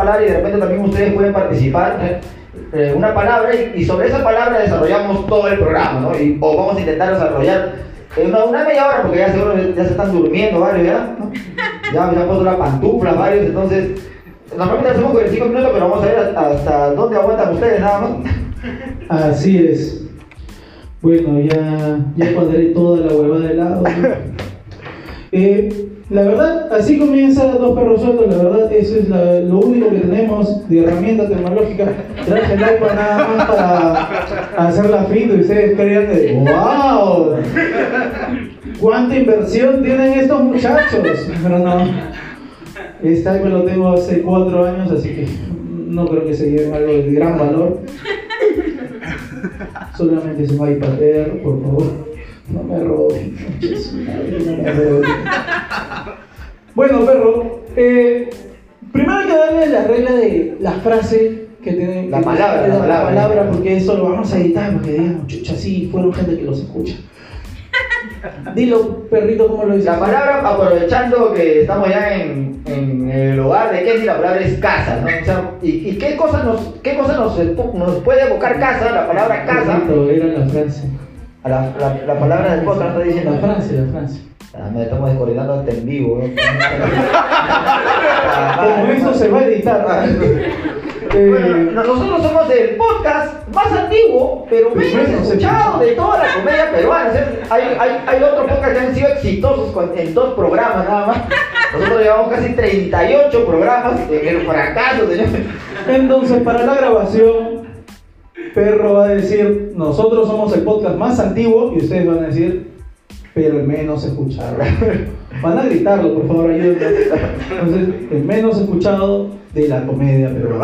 palabra y de repente también ustedes pueden participar. ¿eh? Eh, una palabra y, sobre esa palabra desarrollamos todo el programa, ¿no? Y, o vamos a intentar desarrollar una, una, media hora, porque ya seguro ya se están durmiendo varios, ¿ya? ¿no? Ya, ya han puesto la pantufla varios, entonces normalmente hacemos 45 minutos, pero vamos a ver hasta dónde aguantan ustedes nada más. Así es. Bueno, ya, ya cuadré toda la huevada de lado. Eh, la verdad, así comienza Dos Perros Sueltos, la verdad, eso es lo único que tenemos de herramienta tecnológica. Traje el iPad nada más para hacer la finta y ustedes crean de ¡Wow! ¿Cuánta inversión tienen estos muchachos? Pero no, este iPad lo tengo hace cuatro años, así que no creo que se lleven algo de gran valor. Solamente es un iPad Air, por favor. No me roben. Bueno, perro, eh, primero hay que darle la regla de la frase que tiene. La palabra, la, la palabra, porque eso lo vamos a editar porque digan, chucha, sí, fueron gente que los escucha. Dilo, perrito, ¿cómo lo dices? La palabra, aprovechando que estamos ya en, en el hogar de Kenny, la palabra es casa, ¿no? O sea, ¿y, qué cosa nos, qué cosa nos, nos puede evocar casa? La palabra casa. era la frase. La, la, la palabra del podcast está diciendo. La frase, la frase. Ah, me estamos descoordinando hasta en vivo. ¿no? Como eso se va a editar. Bueno, nosotros somos el podcast más antiguo, pero menos escuchado de toda la comedia peruana. Hay, hay, hay otros podcasts que han sido exitosos en dos programas nada más. Nosotros llevamos casi 38 programas en el fracaso, señor. Entonces, para la grabación, Perro va a decir, nosotros somos el podcast más antiguo, y ustedes van a decir, pero el menos escuchado. Van a gritarlo, por favor, ayúdenme. Entonces, el menos escuchado de la comedia pero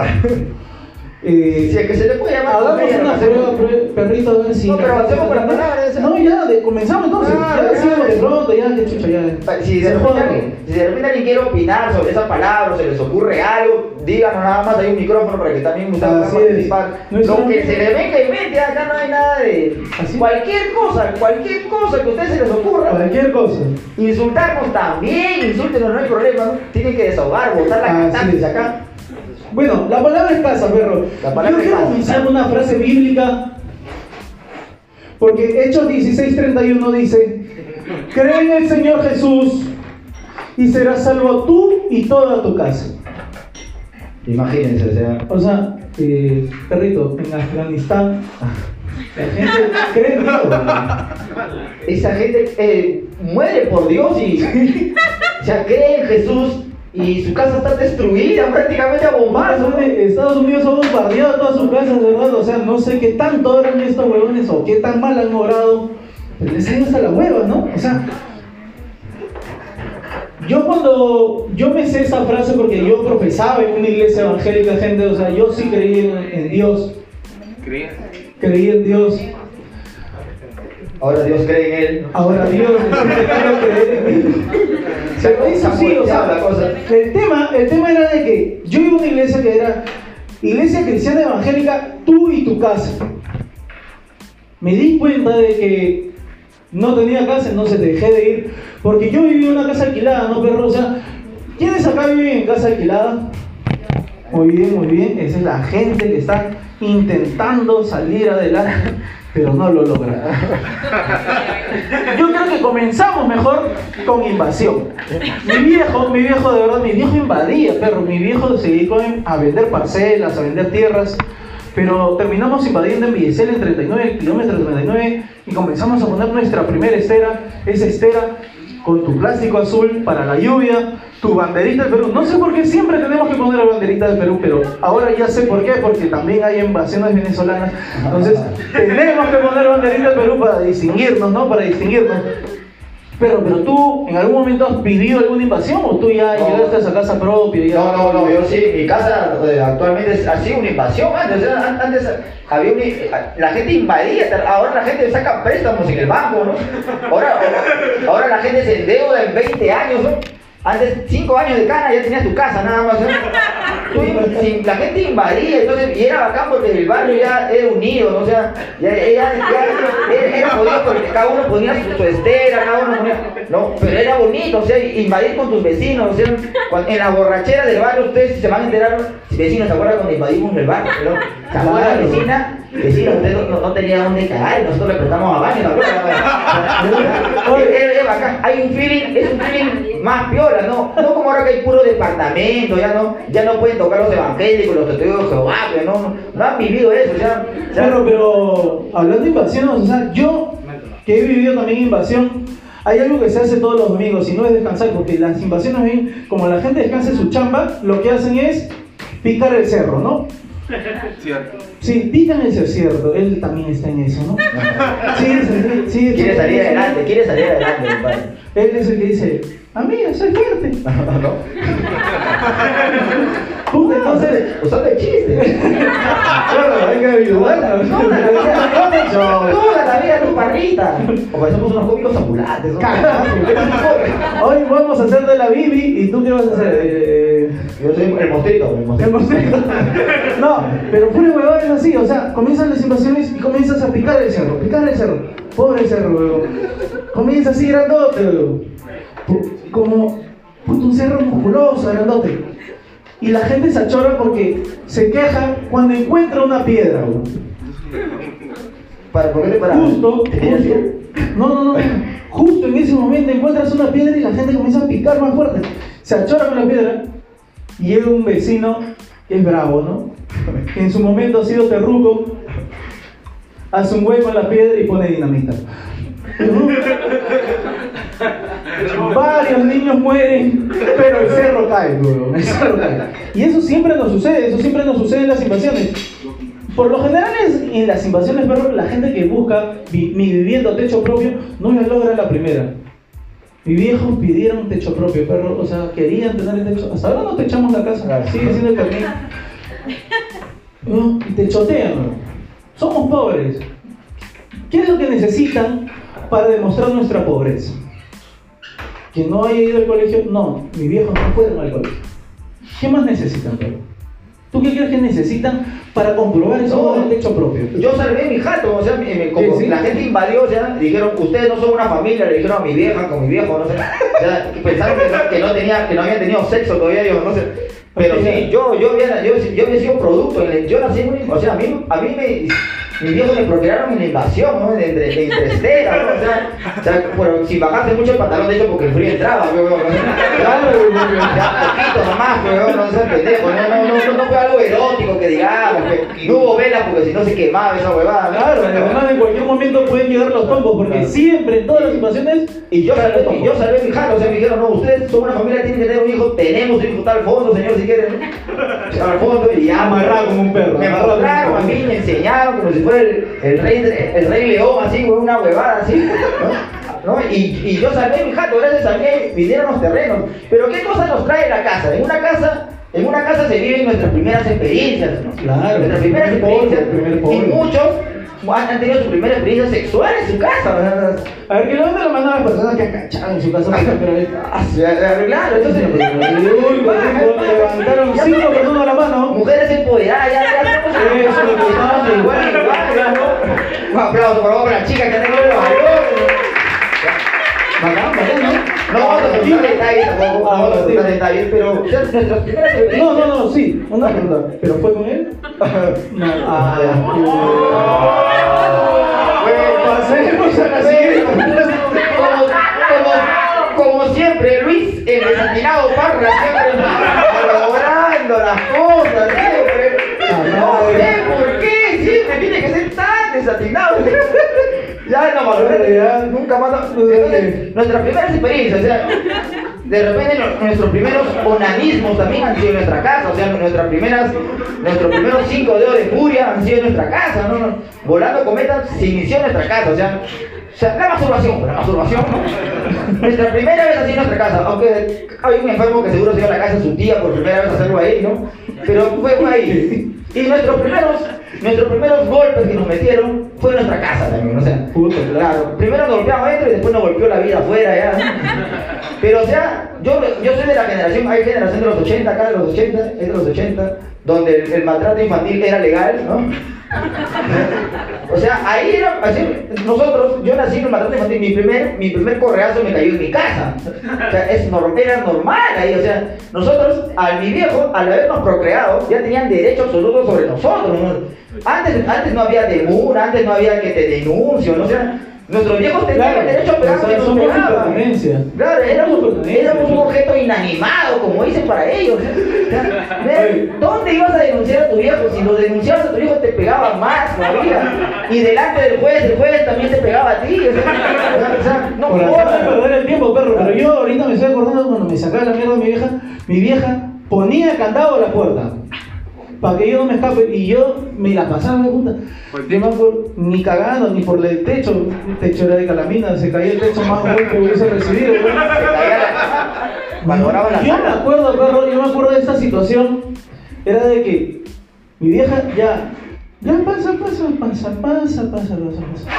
Eh, si es que se le puede llamar. Hagamos una prueba, perrito, a ver si. No, pero hacemos con la palabra esa. No, ya, de, comenzamos entonces. Ah, ya, ya, de pronto, ya, que chucha, ya. Si de, repente, si de repente alguien quiere opinar sobre esa palabra o se les ocurre algo, díganos nada más, hay un micrófono para que también ustedes participar. Lo que se le venga en mente, acá no hay nada de. Cualquier cosa, cualquier cosa que a ustedes se les ocurra. Cualquier cosa. Insultarnos también, insúltenos, no hay problema. Tienen que desahogar, botar la cantante acá. Bueno, la palabra es casa, perro. La palabra Yo quiero comenzar una frase bíblica. Porque Hechos 16:31 dice, cree en el Señor Jesús y serás salvo tú y toda tu casa. Imagínense, o sea. O sea, eh, perrito, en Afganistán, la gente cree en Dios. Esa gente eh, muere por Dios y o sea, cree en Jesús y su casa está destruida, prácticamente a bombazos. Estados Unidos ha bombardeado todas sus casas, ¿verdad? O sea, no sé qué tanto eran estos huevones o qué tan mal han logrado. Pero les ha hasta la hueva, ¿no? O sea, yo cuando yo me sé esa frase porque yo profesaba en una iglesia evangélica, gente, o sea, yo sí creí en, Dios. ¿Creí? Creí en Dios. Ahora Dios cree en él. Ahora Dios creer en mí. eso sí, o sea, el tema, el tema era de que yo iba a una iglesia que era iglesia cristiana evangélica, tú y tu casa. Me di cuenta de que no tenía casa, entonces dejé de ir, porque yo vivía en una casa alquilada, ¿no, perro? O sea, ¿quiénes acá viven en casa alquilada? Muy bien, muy bien, esa es la gente que está intentando salir adelante pero no lo logra. Yo creo que comenzamos mejor con invasión. Mi viejo, mi viejo de verdad, mi viejo invadía, perro. Mi viejo se dedicó a vender parcelas, a vender tierras. Pero terminamos invadiendo en Villecel en 39, kilómetros 39, y comenzamos a poner nuestra primera estera. Esa estera con tu plástico azul para la lluvia, tu banderita del Perú. No sé por qué siempre tenemos que poner la banderita del Perú, pero ahora ya sé por qué, porque también hay invasiones venezolanas. Entonces, tenemos que poner banderita del Perú para distinguirnos, ¿no? Para distinguirnos. Pero, pero tú, ¿en algún momento has vivido alguna invasión o tú ya llegaste a esa casa propia? No, no, no, yo sí, mi casa eh, actualmente ha sido una invasión. Antes, antes había la gente invadía, ahora la gente saca préstamos en el banco, ¿no? Ahora, ahora la gente se endeuda en 20 años, ¿no? Antes, 5 años de cana ya tenías tu casa, nada más, la gente invadía, entonces, y era bacán porque el barrio ya era unido, o sea, ya, ya, ya- era, era porque cada uno ponía su, estera, cada uno no, pero o sea, invadir con tus vecinos, o sea, en la borrachera del barrio, ustedes se van a enterar, vecinos se acuerdan cuando invadimos el barrio, ¿no? ¿Se acuerdan, vecina? Vecino, usted no, no- tenía dónde cagar y nosotros le prestamos a baño. Hay un feeling, es un feeling más piola, ¿no? No como ahora que hay puro departamento, ya no, ya no pueden tocar los evangélicos, los testigos de Jehová, pero no, no, no han vivido eso, sea, Claro, pero hablando de invasión, o sea, yo que he vivido también invasión, hay algo que se hace todos los domingos y no es descansar, porque las invasiones ven, como la gente descansa en su chamba, lo que hacen es picar el cerro, ¿no? Cierto. Sí, pican el cerro, cierto, él también está en eso, ¿no? Sí, sí, sí, quiere sí, salir adelante, quiere salir adelante, compadre. Él es el que dice, amiga, soy fuerte. ¿No? Puta, entonces, Usando el chiste. claro, hay que ayudarla. Toda la vida, toda la vida tu parrita. O parecemos unos cómicos ambulantes. ¿no? Hoy vamos a hacer de la Bibi y tú qué vas a hacer? Eh, Yo soy el mostrito, el El mostrito. No, pero fuera huevón es así, o sea, comienzan las invasiones y comienzas a picar el cerro, picar el cerro. Pobre cerro, huevón. Comienza así grandote, huevón. Como puto, un cerro musculoso, grandote. Y la gente se achora porque se queja cuando encuentra una piedra, huevón. Para poder para. Justo, ¿Te querías justo. No, no, no. Justo en ese momento encuentras una piedra y la gente comienza a picar más fuerte. Se achora con la piedra y llega un vecino que es bravo, ¿no? Que en su momento ha sido terruco, hace un hueco en la piedra y pone dinamita. Varios niños mueren, pero el cerro cae, el cerro cae. Y eso siempre nos sucede, eso siempre nos sucede en las invasiones. Por lo general es- en las invasiones, perro, la gente que busca vi- mi vivienda o techo propio no la logra la primera. Mis viejos pidieron un techo propio, perro, o sea, querían tener el techo. Hasta ahora no techamos la casa, sigue siendo el camino. No, y te chotean. Somos pobres. ¿Qué es lo que necesitan para demostrar nuestra pobreza? ¿Que no haya ido al colegio? No, mis viejos no fueron al colegio. ¿Qué más necesitan, perro? ¿Tú qué crees que necesitan para comprobar eso No. el techo propio? Yo salvé mi jato, o sea, me- me- como Sí, sí. la gente invadió, o sea, dijeron, ustedes no son una familia, le dijeron a mi vieja, con mi viejo, no sé, o sea, pensaron que no, que no tenía, que no habían tenido sexo todavía, yo no sé. Pero sí, yo, yo, había, yo, yo había sido producto, yo nací un, o sea, a mí, a mí me, mis viejos me procrearon en la invasión, ¿no? De, de, de Interestera, ¿no? O sea, o sea, pero si bajaste mucho el pantalón, de hecho, porque el frío entraba, weón, ¿no? Claro, poquito nomás, weón, no seas pendejo, no, no, no, no, fue algo erótico que digamos, que no hubo vela porque si no se quemaba esa huevada. Claro, además en cualquier momento pueden llegar los tombos, porque siempre en todas las situaciones Y yo salvé, y yo salvé mi jalo, o sea, me dijeron, no, ustedes son una familia, tienen que tener un hijo, tenemos un hijo, está al fondo, señor, si quieren. Al fondo, y ya. Amarrado como un perro, Me mostraron a mí, me enseñaron como si fuera el, el rey, el rey león, así, güey, una huevada así, ¿no? ¿No? Y, y yo salvé mi jato, gracias a vinieron los terrenos. Pero ¿qué cosa nos trae la casa? En una casa, en una casa se viven nuestras primeras experiencias, ¿no? Claro, Nuestras primeras polvo, experiencias. y muchos han han tenido su primera experiencia sexual en su casa. A ver, que levante la mano a las personas que han cachado en su casa. Sí, Claro, entonces. Levantaron cinco personas la mano. Mujeres empoderadas, ya, ya Eso, lo que estamos igual, igual. Un aplauso, por favor, para la chica que ha tenido los valores. Bacán, bacán, ¿no? No vamos a contar detalles tampoco, no vamos a contar detalles, pero o sea, nuestras primeras No, no, no, sí, una pregunta. ¿Pero fue con él? No. Ah, pasemos a la siguiente. Como, como, como siempre, Luis, el desatinado Parra, siempre logrando las cosas, siempre. No sé por qué, siempre tiene que ser tan desatinado. Ya no valoré, nunca más. nuestras primeras experiencias, o sea, de repente nuestros primeros onanismos también han sido en nuestra casa, o sea, nuestras primeras, nuestros primeros cinco dedos de furia han sido en nuestra casa, ¿no? volando cometas se inició en nuestra casa, o sea, o sea, la masturbación, la masturbación. Nuestra primera vez así en nuestra casa, aunque hay un enfermo que seguro se iba a la casa de su tía por primera vez hacerlo ahí, ¿no? Pero fue ahí. Y nuestros primeros nuestros primeros golpes que nos metieron fue en nuestra casa también, o sea, Puta, claro, primero nos golpeamos adentro y después nos golpeó la vida afuera ya. Pero o sea, yo, yo soy de la generación, hay generación de los 80, acá de los 80, es de los 80, donde el, el maltrato infantil era legal, ¿no? O sea, ahí era, así, nosotros, yo nací en el maltrato infantil, mi primer, mi primer correazo me cayó en mi casa. O sea, es norm- era normal ahí, o sea, nosotros, al mi viejo, al habernos procreado, ya tenían derecho absoluto sobre nosotros. ¿no? Antes, antes no había demura, antes no había que te denuncio, ¿no? O sea, nuestros viejos tenían Claro, derecho a sea, y nos. Claro, éramos, éramos un objeto inanimado, como dicen para ellos. ¿Dónde ibas a denunciar a tu viejo? Si lo denunciabas a tu viejo te pegaba más todavía. Y delante del juez, el juez también te pegaba a ti. O sea, o sea, no jodas. perder el tiempo, perro. Pero yo ahorita me estoy acordando cuando me sacaba la mierda mi vieja. Mi vieja ponía candado a la puerta. Para que yo no me escape. Y yo me la pasaba de puta. Yo me acuerdo, ni cagando, ni por el techo. El techo era de calamina. Se caía el techo más bueno que hubiese recibido. Se caía la- Valoraba la Yo me acuerdo, perro, yo me acuerdo de esta situación. Era de que mi vieja ya, ya pasa, pasa, pasa, pasa, pasa, pasa, pasa.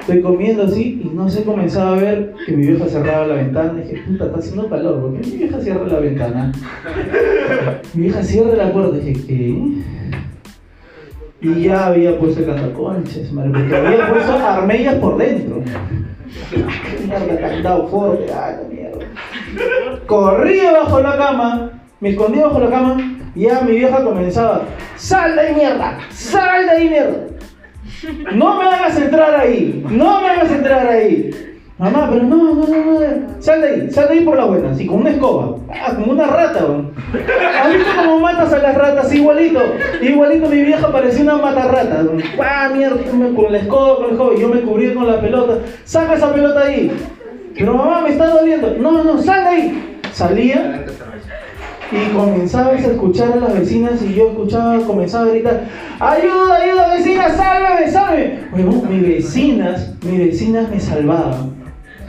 Estoy comiendo así y no sé, comenzaba a ver que mi vieja cerraba la ventana. Dije, puta, está haciendo calor, ¿por qué mi vieja cierra la ventana? Mi vieja cierra la puerta. Dije, ¿qué? Y ya había puesto cantaconches, madre, porque había puesto armellas por dentro. Mierda, candado fuerte, ah, la mierda. Corrí bajo la cama, me escondí bajo la cama y ya mi vieja comenzaba, sal de ahí mierda, sal de ahí mierda. No me hagas entrar ahí, no me hagas entrar ahí. Mamá, pero no, no, no, no, sal de ahí, sal de ahí por la buena, así como una escoba, ah, como una rata, weón. ¿Has visto cómo matas a las ratas? Igualito, igualito mi vieja parecía una matarrata. weón. ¡Ah, mierda! Con la escoba, con la escoba, y yo me cubrí con la pelota, saca esa pelota ahí. Pero mamá, me está doliendo. No, no, sal de ahí. Salía y comenzabas a escuchar a las vecinas y yo escuchaba, comenzaba a gritar, ayuda, ayuda, vecina, sálvame, sálvame. Huevón, mis vecinas, mis vecinas me salvaban.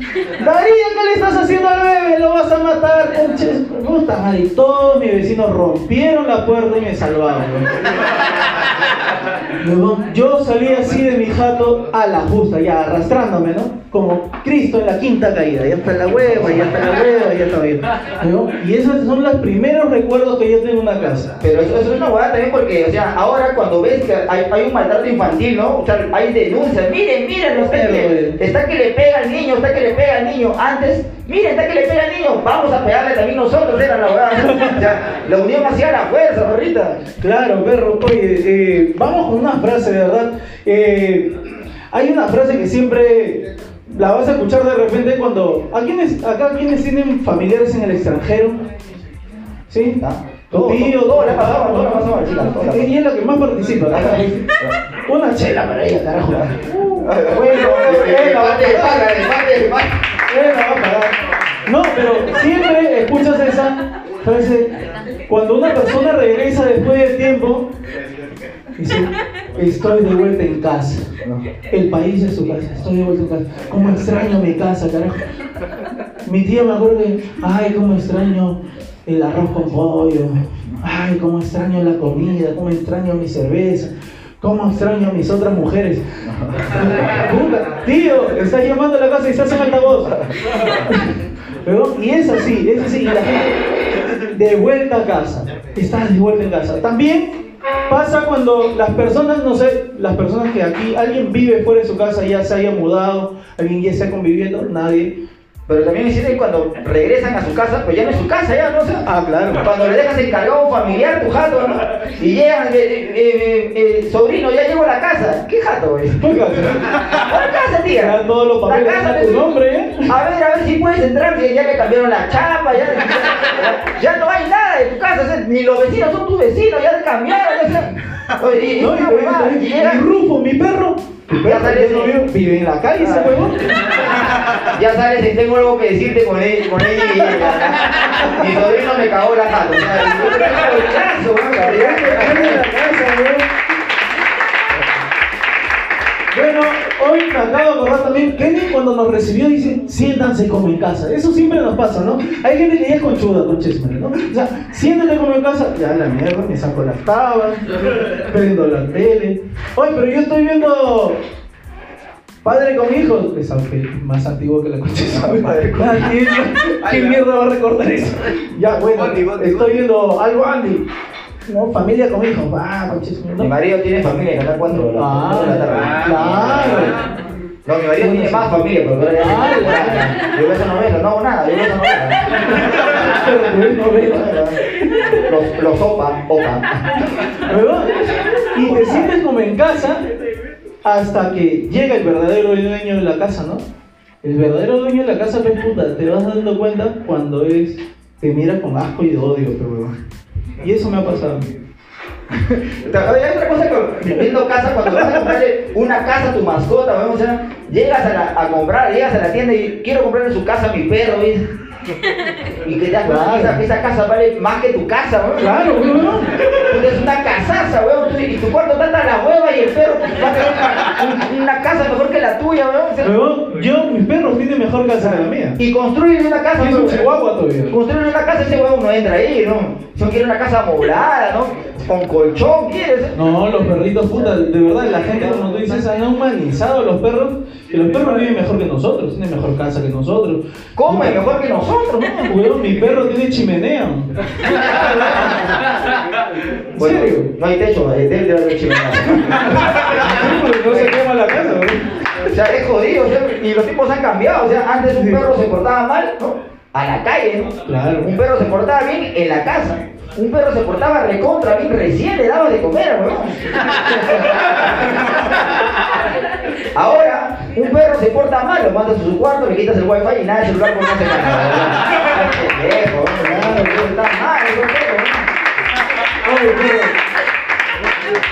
Daría, ¿qué le estás haciendo al bebé? Lo vas a matar, conches. Puta madre, y todos mis vecinos rompieron la puerta y me. Huevón, Yo salí así de mi jato a la justa, ya arrastrándome, ¿no? Como Cristo en la quinta caída. Ya está la hueva, ya está la hueva, ya está bien. Y esos son los primeros recuerdos que yo tengo en una casa. Pero eso, eso es una huevada también porque, o sea, ahora cuando ves que hay, hay un maltrato infantil, ¿no? O sea, hay denuncias, miren, miren, sea, que- está que le pega al niño, está que le pega al niño. Antes, miren, está que le pega al niño, vamos a pegarle también nosotros, era la. O sea, la unión hacía la fuerza, ahorita. Claro, perro. Oye, eh, vamos con una frase, de verdad. Eh, hay una frase que siempre la vas a escuchar de repente cuando... ¿a quiénes, acá quiénes tienen familiares en el extranjero? ¿Sí? ¿Ah? Todo, tío, todo, le pasaba, todo pasaba la pasaba. Ella es la que más participa. Una chela para ella, carajo. Bueno. No, pero siempre escuchas esa frase. Cuando una persona regresa después de tiempo, dice, estoy de vuelta en casa. El país es su casa, estoy de vuelta en casa. Cómo extraño mi casa, carajo. Mi tía me acuerdo que, ay, cómo extraño el arroz con pollo. Ay, cómo extraño la comida, cómo extraño mi cerveza. ¿Cómo extraño a mis otras mujeres? Tío, estás llamando a la casa y estás en altavoz. Pero, y es así, es así. Y la gente de vuelta a casa. Estás de vuelta en casa. También pasa cuando las personas, no sé, las personas que aquí, alguien vive fuera de su casa, ya se haya mudado, alguien ya está conviviendo, nadie. Pero también existe cuando regresan a su casa, pues ya no es su casa, ya, ¿no? O sea, Ah, claro. Cuando le dejas encargado a un familiar tu jato, ¿no? Y llegan, eh, eh, eh, sobrino, ya llegó a la casa. ¿Qué jato, güey? ¿Qué casa? ¿Cuál casa, tía? Todos los papeles La casa a tu nombre, ¿eh? A ver, a ver si puedes entrar, que ya le cambiaron la chapa, ya, ya, ya no hay nada de tu casa, o sea, ni los vecinos son tus vecinos, ya te cambiaron, ya se- Oye, y, y No, y, y y llegan- Rufo, mi perro, Ya perro sale ya no ese- vive, en la calle ese huevón. Ya sabes, si tengo algo que decirte con él, con ella y ella. Mi sobrino me cagó la jato. O sea, yo me cago el caso. Bueno, hoy me acabo de acordar también, Kenny cuando nos recibió dice, siéntanse como en casa. Eso siempre nos pasa, ¿no? Hay gente que ya es conchuda con chisme, ¿no? O sea, siéntate como en casa, ya la mierda, me saco las tabas, prendo la tele. Oye, pero yo estoy viendo Padre con hijos, es aunque más antiguo que la concha sabe. ¿Quién, ¿Qué mierda va a recordar eso? Ya, bueno, estoy viendo algo Andy. No, familia con hijos. Ah, Mi no. marido tiene familia, Canal 4 de la, Ah, de la tarde. claro. No, mi marido tiene más familia, pero ahora ya no. Yo veo novela, no hago nada, yo veo. Pero no novela. Los, los opa, opa. ¿Verdad? Y te sientes como en casa hasta que llega el verdadero dueño de la casa, ¿no? El verdadero dueño de la casa, pues puta, te vas dando cuenta cuando es, te mira con asco y odio, pero weón. Y eso me ha pasado. Hay otra cosa que viendo casa, cuando vas a comprarle una casa a tu mascota, weón, o sea, llegas a, la- a comprar, llegas a la tienda y quiero comprarle su casa a mi perro, ¿ves? Y que te das cuenta que esa, esa casa vale más que tu casa, weón. Claro, weón. Porque es una casaza, weón. Y tu cuarto hasta la hueva y el perro va a tener una, una casa mejor que la tuya, weón. O sea, yo, mi perro tiene mejor casa que la mía. Y construyen una casa, weón. chihuahua todavía. Construyen una casa, ese weón no entra ahí, ¿no? Si no quiere una casa amoblada, ¿no? Con colchón, ¿quieres? No, los perritos, puta, de verdad, la gente, como tú dices, han humanizado a los perros, que los perros viven mejor que nosotros, tienen mejor casa que nosotros. Come mejor que nosotros, ¿no? Weón, mi perro tiene chimenea. ¿En Bueno, serio? no hay techo, el techo de la chimenea. no se quema la casa, weón. O sea, es jodido, o sea, y los tipos han cambiado. O sea, antes un perro se portaba mal, ¿no? A la calle, ¿no? Claro. Un perro se portaba bien en la casa. Un perro se portaba recontra bien, recién le daba de comer, weón. Ahora, un perro se porta mal, lo mandas a su cuarto, le quitas el wifi y nada, el celular no se carga. Qué está mal,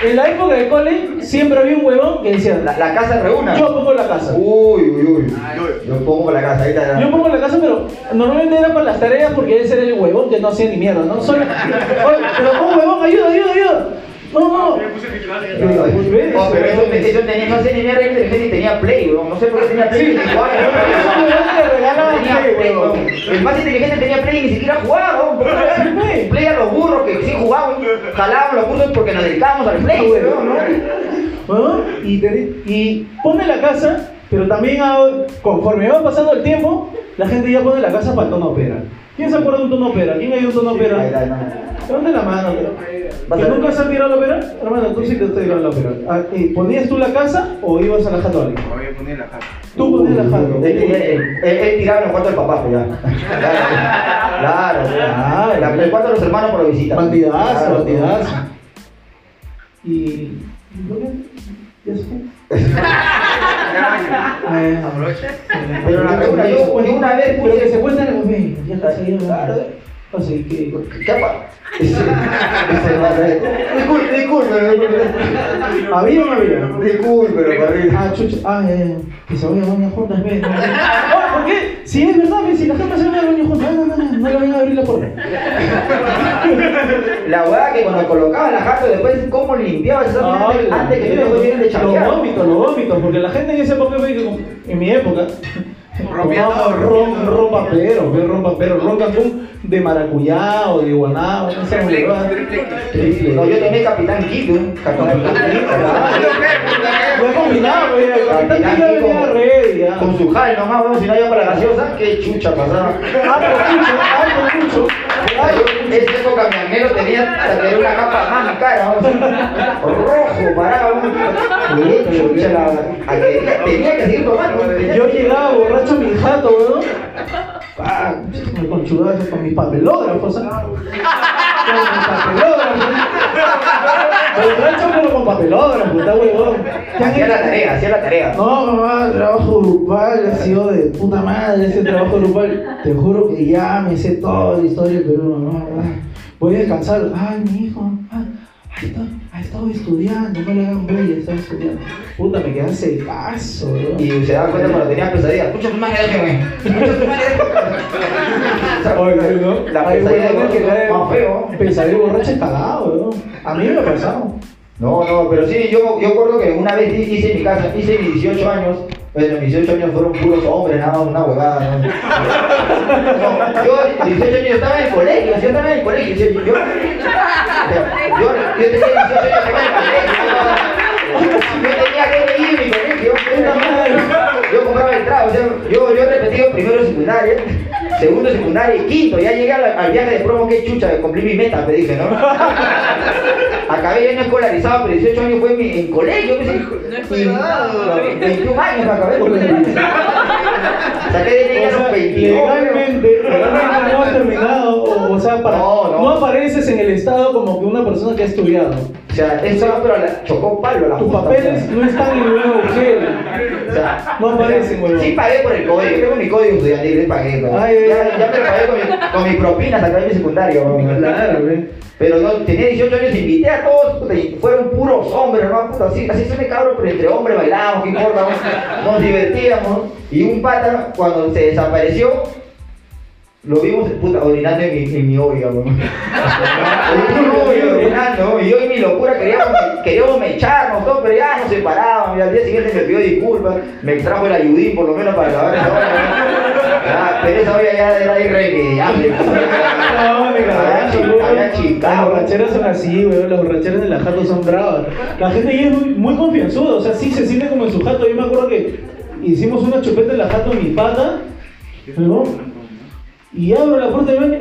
En la época de cole, siempre había un huevón que decía, La, la casa reúna. yo pongo la casa. Uy, uy, uy. Yo pongo la casa, ahí está. Yo pongo la casa, pero normalmente era para las tareas porque ese era el huevón que no hacía ni mierda, ¿no? Solo, oye, pero como huevón, ayuda, ayuda, ayuda. No, no. Pero, pues, ¿ves? Oh, pero eso, eso tenía, no sé ni mierda inteligente y tenía play, weón. No sé por qué tenía play. El más inteligente tenía play y ni siquiera jugaba, weón. ¿Por qué no le Sí, daban play. Play a los burros que sí jugaban, jalaban los cursos porque nos dedicábamos al play, weón, ¿no? ¿no? Y, te- y pone la casa, pero también ah, conforme va pasando el tiempo, la gente ya pone la casa para el tono ópera. ¿Quién se acuerda de un tono ópera? ¿Quién hay un tono Ahí hermano. Levante la mano. Vas ¿Que nunca se ha tirado la ópera? Hermano, tú sí te has tirado la ópera. Ah, ¿y ¿Ponías tú la casa o ibas a la católica? Voy a poner la jata. Tú ponías la jato. Él, él, él- tiraba en el cuarto del papá, pues ya. Claro, claro. Claro. La- El cuarto de los hermanos por la visita. Bandidazo, Claro, bandidazo. Y. ¿Ya se fue? Eh, Aprovecha. Pero la pregunta, yo, yo una vez Pero que se cuenta la café. Ya está sea, que. ¿Qué pa- Ese- ese va a ser- Disculpe, disculpe, disculpe. ¿Había o no había? Disculpe, pero. Ah, chucha. Ah, ya. Que se vayan a juntas, ve. Oh, ¿por qué? Si es verdad, ve, si la gente se van a bañar juntas, no, no, no, no le vayan a abrir la puerta. La hueá que cuando colocaba la jato después, ¿cómo limpiaba esa Ay, antes, que te vienen de Los chambear? vómitos, los vómitos, porque la gente en esa época, en mi época, Todo, ron, rompía todo. ron papero, ve, ron papero, ron Cancún de maracuyá o de guanábana, no sé, Triple triple. No, yo tomé Capitán Quito, ¿eh? Capitán Quito, Fue combinado, el capitán Quito venía ready. Con su jal nomás, weón, si no iba para gaseosa, qué chucha pasaba. Algo mucho, algo mucho. Época mi anhelo tenía hasta tener una capa más cara, rojo, parado, weón. Qué chucha la. a que- Tenía que seguir tomando, Yo llegaba borracho a mi jato, weón. Ah, me conchugaba con mis papelógrafos, está. Hacía la tarea, hacía la tarea. No, mamá, trabajo grupal, ha sido de puta madre ese trabajo grupal. Te juro que ya me sé toda la historia, pero mamá, ay, voy a descansar. Ay, mi hijo, ah, ha estado, ha estado estudiando, no le hagan bulla, está estudiando. Puta, me quedé secazo, weón. Y se daba cuenta cuando tenía pesadillas. Escucha tu madre, déjeme. Escucha tu madre, Oye, ¿no? La pesadilla de que caen más feo. Pesadilla borracho es cagado, weón. A mí me ha pasado. No, no, pero sí, yo, yo recuerdo que una vez hi- hice mi casa, hice mis 18 años, bueno, mis 18 años fueron puros hombres, nada una huevada, ¿no? No, yo, 18 años, yo estaba en el colegio, yo estaba en el colegio, yo, yo, yo, yo, tenía 18 años, estaba en el colegio, yo, tenía que ir mi colegio, yo compraba el trago, o sea, yo, yo he repetido primero secundaria, segundo secundaria y quinto, ya llegué al, al viaje de promo, que chucha, cumplí mi meta, me dije, ¿no? Acabé ya no escolarizado, pero 18 años fue en, mi- en colegio. pues, No es privado. no, 21 años me acabé. pues. Saqué de ley a los sea, 22. legalmente, legalmente no has terminado, o, o sea, para, No, no. Apareces en el estado como que una persona que ha estudiado. O sea, eso pero la, chocó palo la Tus papeles no están en el mismo agujero. O sea, No aparecen, huevón. Sí pagué por el código, tengo mi código estudiantil, pagué. ya, ya me lo pagué con, mi, con mis propinas, acabé mi secundario. huevón. Claro. Pero no, tenía 18 años, invité a todos, puta, y fueron puros hombres, hermano, puta, así, así se me cabrón, pero entre hombres bailábamos, qué importa, nos divertíamos. Y un pata, cuando se desapareció, lo vimos, puta, orinando en mi, en mi olla, weón. Orinando, y yo en mi locura queríamos, queríamos mecharnos, todo, pero ya nos separábamos, y al día siguiente me pidió disculpas, me trajo el ayudín por lo menos para lavar esa olla. Ah, pero esa olla ya era irremediable. Weón. Las borracheras son así, weón. Las borracheras en la jato son bravas. La gente ahí es muy, muy confianzuda, o sea, sí se siente como en su jato. Yo me acuerdo que hicimos una chupeta en la jato en mi pata, ¿no? Y abro la puerta del baño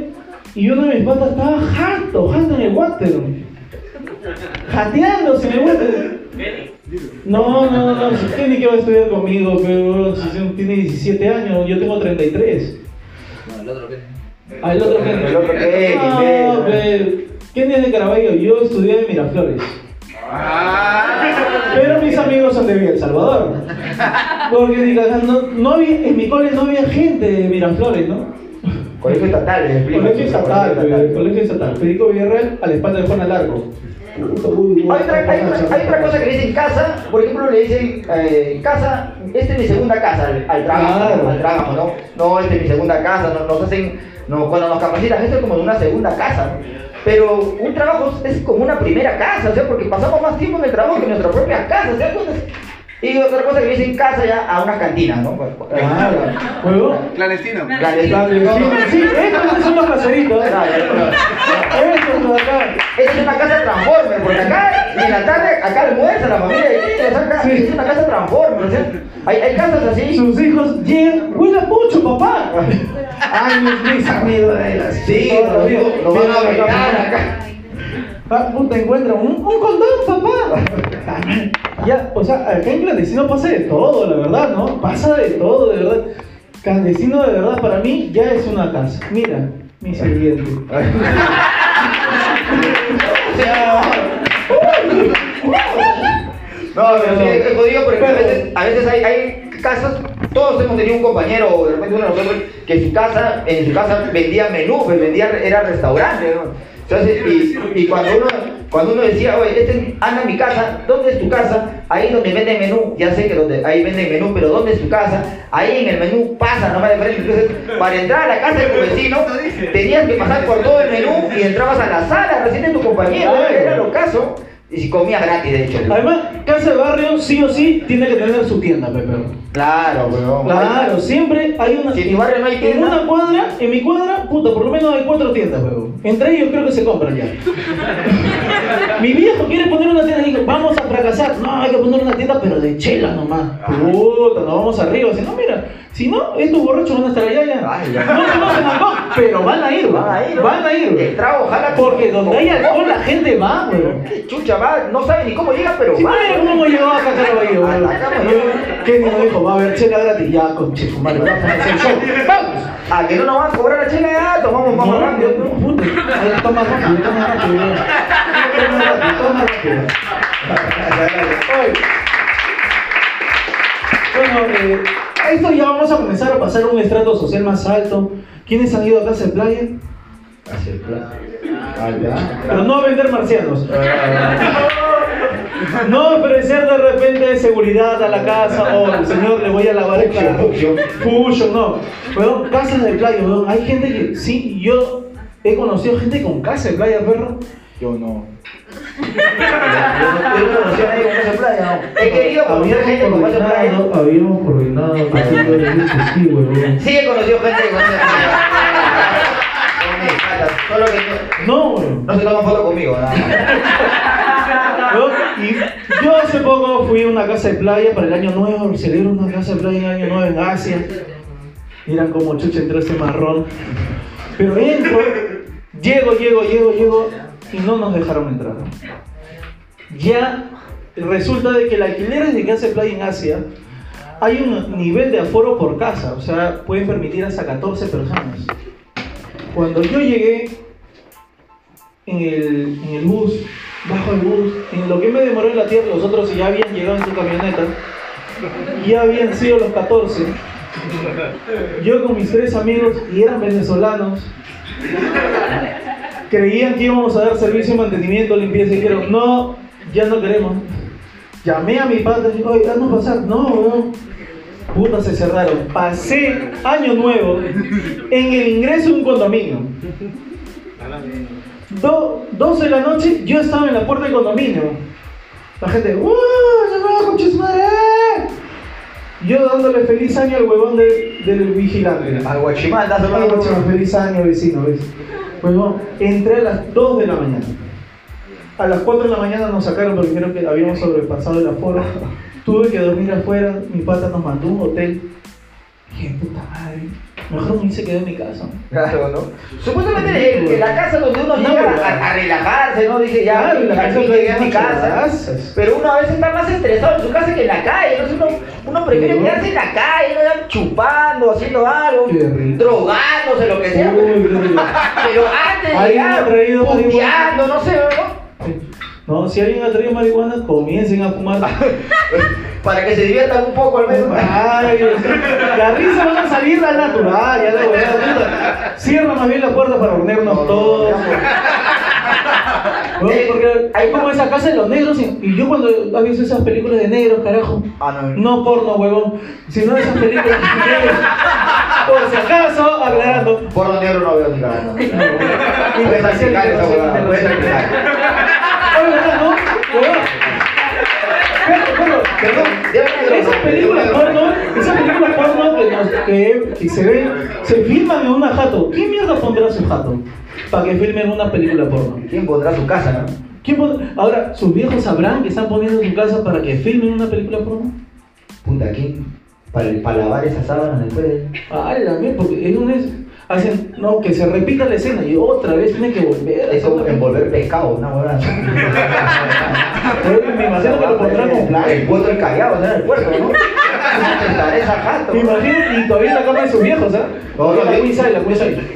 y uno de mis patas estaba jato, jato en el water. Jateándose en el water. No, no, no, si Kenny que va a estudiar conmigo, pero si tiene 17 años, yo tengo 33. Ah, el otro Kenny. El otro Kenny, No, pero- pe, Kenny es de Caraballo, yo estudié en Miraflores. Pero mis amigos son de Villa El Salvador. Porque no había, en mi cole no había gente de Miraflores, ¿no? Colegio estatal. Colegio estatal, pe, colegio estatal. Federico Villarreal a la espalda de Juan uy, Hay otra, hay, otra, hay otra cosa que le dicen casa, por ejemplo, le dicen eh, casa, esta es mi segunda casa al, al trabajo, Claro. al trabajo, ¿no? No, esta es mi segunda casa, no- nos hacen, no, cuando nos capacitan, esto es como una segunda casa. Pero un trabajo es como una primera casa, o sea, porque pasamos más tiempo en el trabajo que en nuestra propia casa, ¿se dan cuenta? Y otra cosa que le dicen casa ya a una cantina, ¿no? Claro, huevo. Clandestino. La de- Sí, estos son los caseritos. ¿eh? Ah. Estos acá. Esta es una casa transformer, porque acá en la tarde, acá almuerza la familia de es una casa transformer, o sea, hay, hay casas así. Sus hijos llegan, huele mucho, papá. Ay, mis amigos de la Sí, lo, van a acá. Ah, puta, encuentra un, condón, papá. Ya, o sea, acá en clandestino pasa de todo, la verdad, ¿no? Pasa de todo, de verdad. Clandestino, de verdad, para mí ya es una casa. Mira, mi sirviente. No, pero sí, es jodido porque a veces, a veces hay, hay casas, todos hemos tenido un compañero o de repente uno de nosotros que su casa, en su casa vendía menú, pues vendía, era restaurante, ¿no? Entonces, y, y cuando uno cuando uno decía, oye, este, anda a mi casa, ¿dónde es tu casa? Ahí donde venden menú, ya sé que donde, ahí venden menú, pero ¿dónde es tu casa? Ahí en el menú pasa nomás de frente. Entonces, para entrar a la casa de tu vecino, tenías que pasar por todo el menú y entrabas a la sala recién de tu compañero, era lo caso. Y si comías gratis, de hecho. Además, casa de barrio sí o sí tiene que tener su tienda, Pepe. Claro, weón. Claro, siempre hay una. Si en barrio no hay En tienda. una cuadra, en mi cuadra, puta, por lo menos hay cuatro tiendas, weón. Entre ellos creo que se compran ya. mi viejo quiere poner una tienda y digo, vamos a fracasar. No, hay que poner una tienda, pero de chela nomás. Puta, nos vamos arriba. Si no, mira, si no, estos borrachos van a estar allá ya. Ay, ya. No conocen alcohol, pero van a ir. Van a ir, ¿no? Van a ir, El trago, ojalá. Porque donde hay alcohol la gente va, weón. Qué chucha va, no sabe ni cómo llega, pero Si no va. mira cómo acá a Caraballo, weón. Acá hemos Yo- Kenny nos dijo, va a haber chela gratis. Ya, con su madre, vamos a hacer show. ¡Vamos! A que no nos van a cobrar la chela, ya, tomamos más No, rápido. no, puta. Toma rápido, toma rápido. Toma rápido, toma rápido. Bueno, eh, a esto ya vamos a comenzar a pasar a un estrato social más alto. ¿Quiénes han ido a casa de playa? Pero no a vender marcianos. No ofrecer de repente seguridad a la casa o señor le voy a lavar el carro. No. Weón, casas de playa, weón. Hay gente que, sí, yo he conocido gente con casa de playa, perro. Yo no. Yo no conocí a nadie con esa playa, no. He querido conocer gente con esa playa. coordinado, habíamos coordinado haciendo el sí, he conocido gente con esa playa. No Solo que no, No, huevón. no se toman foto conmigo, nada más. Yo, y yo hace poco fui a una casa de playa para el año nuevo, celebro una casa de playa en año nuevo en Asia. Miran como chucha entró este marrón. Pero entro, llego, llego, llego, llego y no nos dejaron entrar. Ya resulta de que el alquiler de casa de playa en Asia hay un nivel de aforo por casa, o sea, pueden permitir hasta 14 personas. Cuando yo llegué en el, en el bus, bajo el bus, en lo que me demoró en la tierra, los otros ya habían llegado en su camioneta, ya habían sido los 14. Yo con mis tres amigos, y eran venezolanos, creían que íbamos a dar servicio de mantenimiento, limpieza, y dijeron, no, ya no queremos. Llamé a mi padre y dije, oye, haznos pasar. No, weón. Puta, se cerraron. Pasé año nuevo en el ingreso de un condominio. Do- 12 de la noche, yo estaba en la puerta del condominio. La gente, ¡Uh! ¡Llegó, concha su madre! Yo dándole feliz año al huevón de- del vigilante. Al guachimán, guachimán, feliz año, vecino, ¿ves? Huevón, entré a las 2 de la mañana. A las 4 de la mañana nos sacaron porque dijeron que habíamos sobrepasado el aforo. Tuve que dormir afuera, mi pata nos mandó un hotel. Puta madre, mejor me hice quedé en mi casa. Claro, ¿no? Supuestamente en, en la casa donde uno No, llega a, a relajarse, ¿no? Dice, ya, la casa llegué a mi casa. Pero uno a veces está más estresado en su casa que en la calle. Entonces uno, uno prefiere quedarse en la calle, ¿no? Ya chupando, haciendo algo, drogándose, lo que sea. Uy. Pero antes de llegar, no sé, ¿no? No, si alguien ha traído marihuana, comiencen a fumar. Para que se diviertan un poco al menos. Ay, la risa van a salir al natural, ya la weá. Cierra más bien la puerta para hornearnos todos. Bueno, porque hay como esa casa de los negros y, y yo cuando he visto esas películas de negros, carajo, Ah, no. no porno, huevón, sino esas películas de negros. Por si acaso, aclarando. Por donde negro no veo ni cagando. Y Puede salpicar esa huevada, puede salpicar. Pero, perdón, esas películas porno, esas películas porno que, nos- que, que se ven, se filman en una jato. ¿Quién mierda pondrá su jato? Para que filmen una película porno. ¿Quién pondrá su casa, no? ¿Quién pon- Ahora, ¿sus viejos sabrán que están poniendo en su casa para que filmen una película porno? Puta, ¿quién? Para, para lavar esas sábanas después. Ah, la mierda, porque es un hacen, no, que se repita la escena y otra vez tiene que volver. a Es como envolver pescado, una. Pero me imagino que lo pondrán con El puerto del callao, o sea, el puerto, ¿no? Me imagino, y todavía en la cama de sus viejos, ¿ah? No, no, la la Queen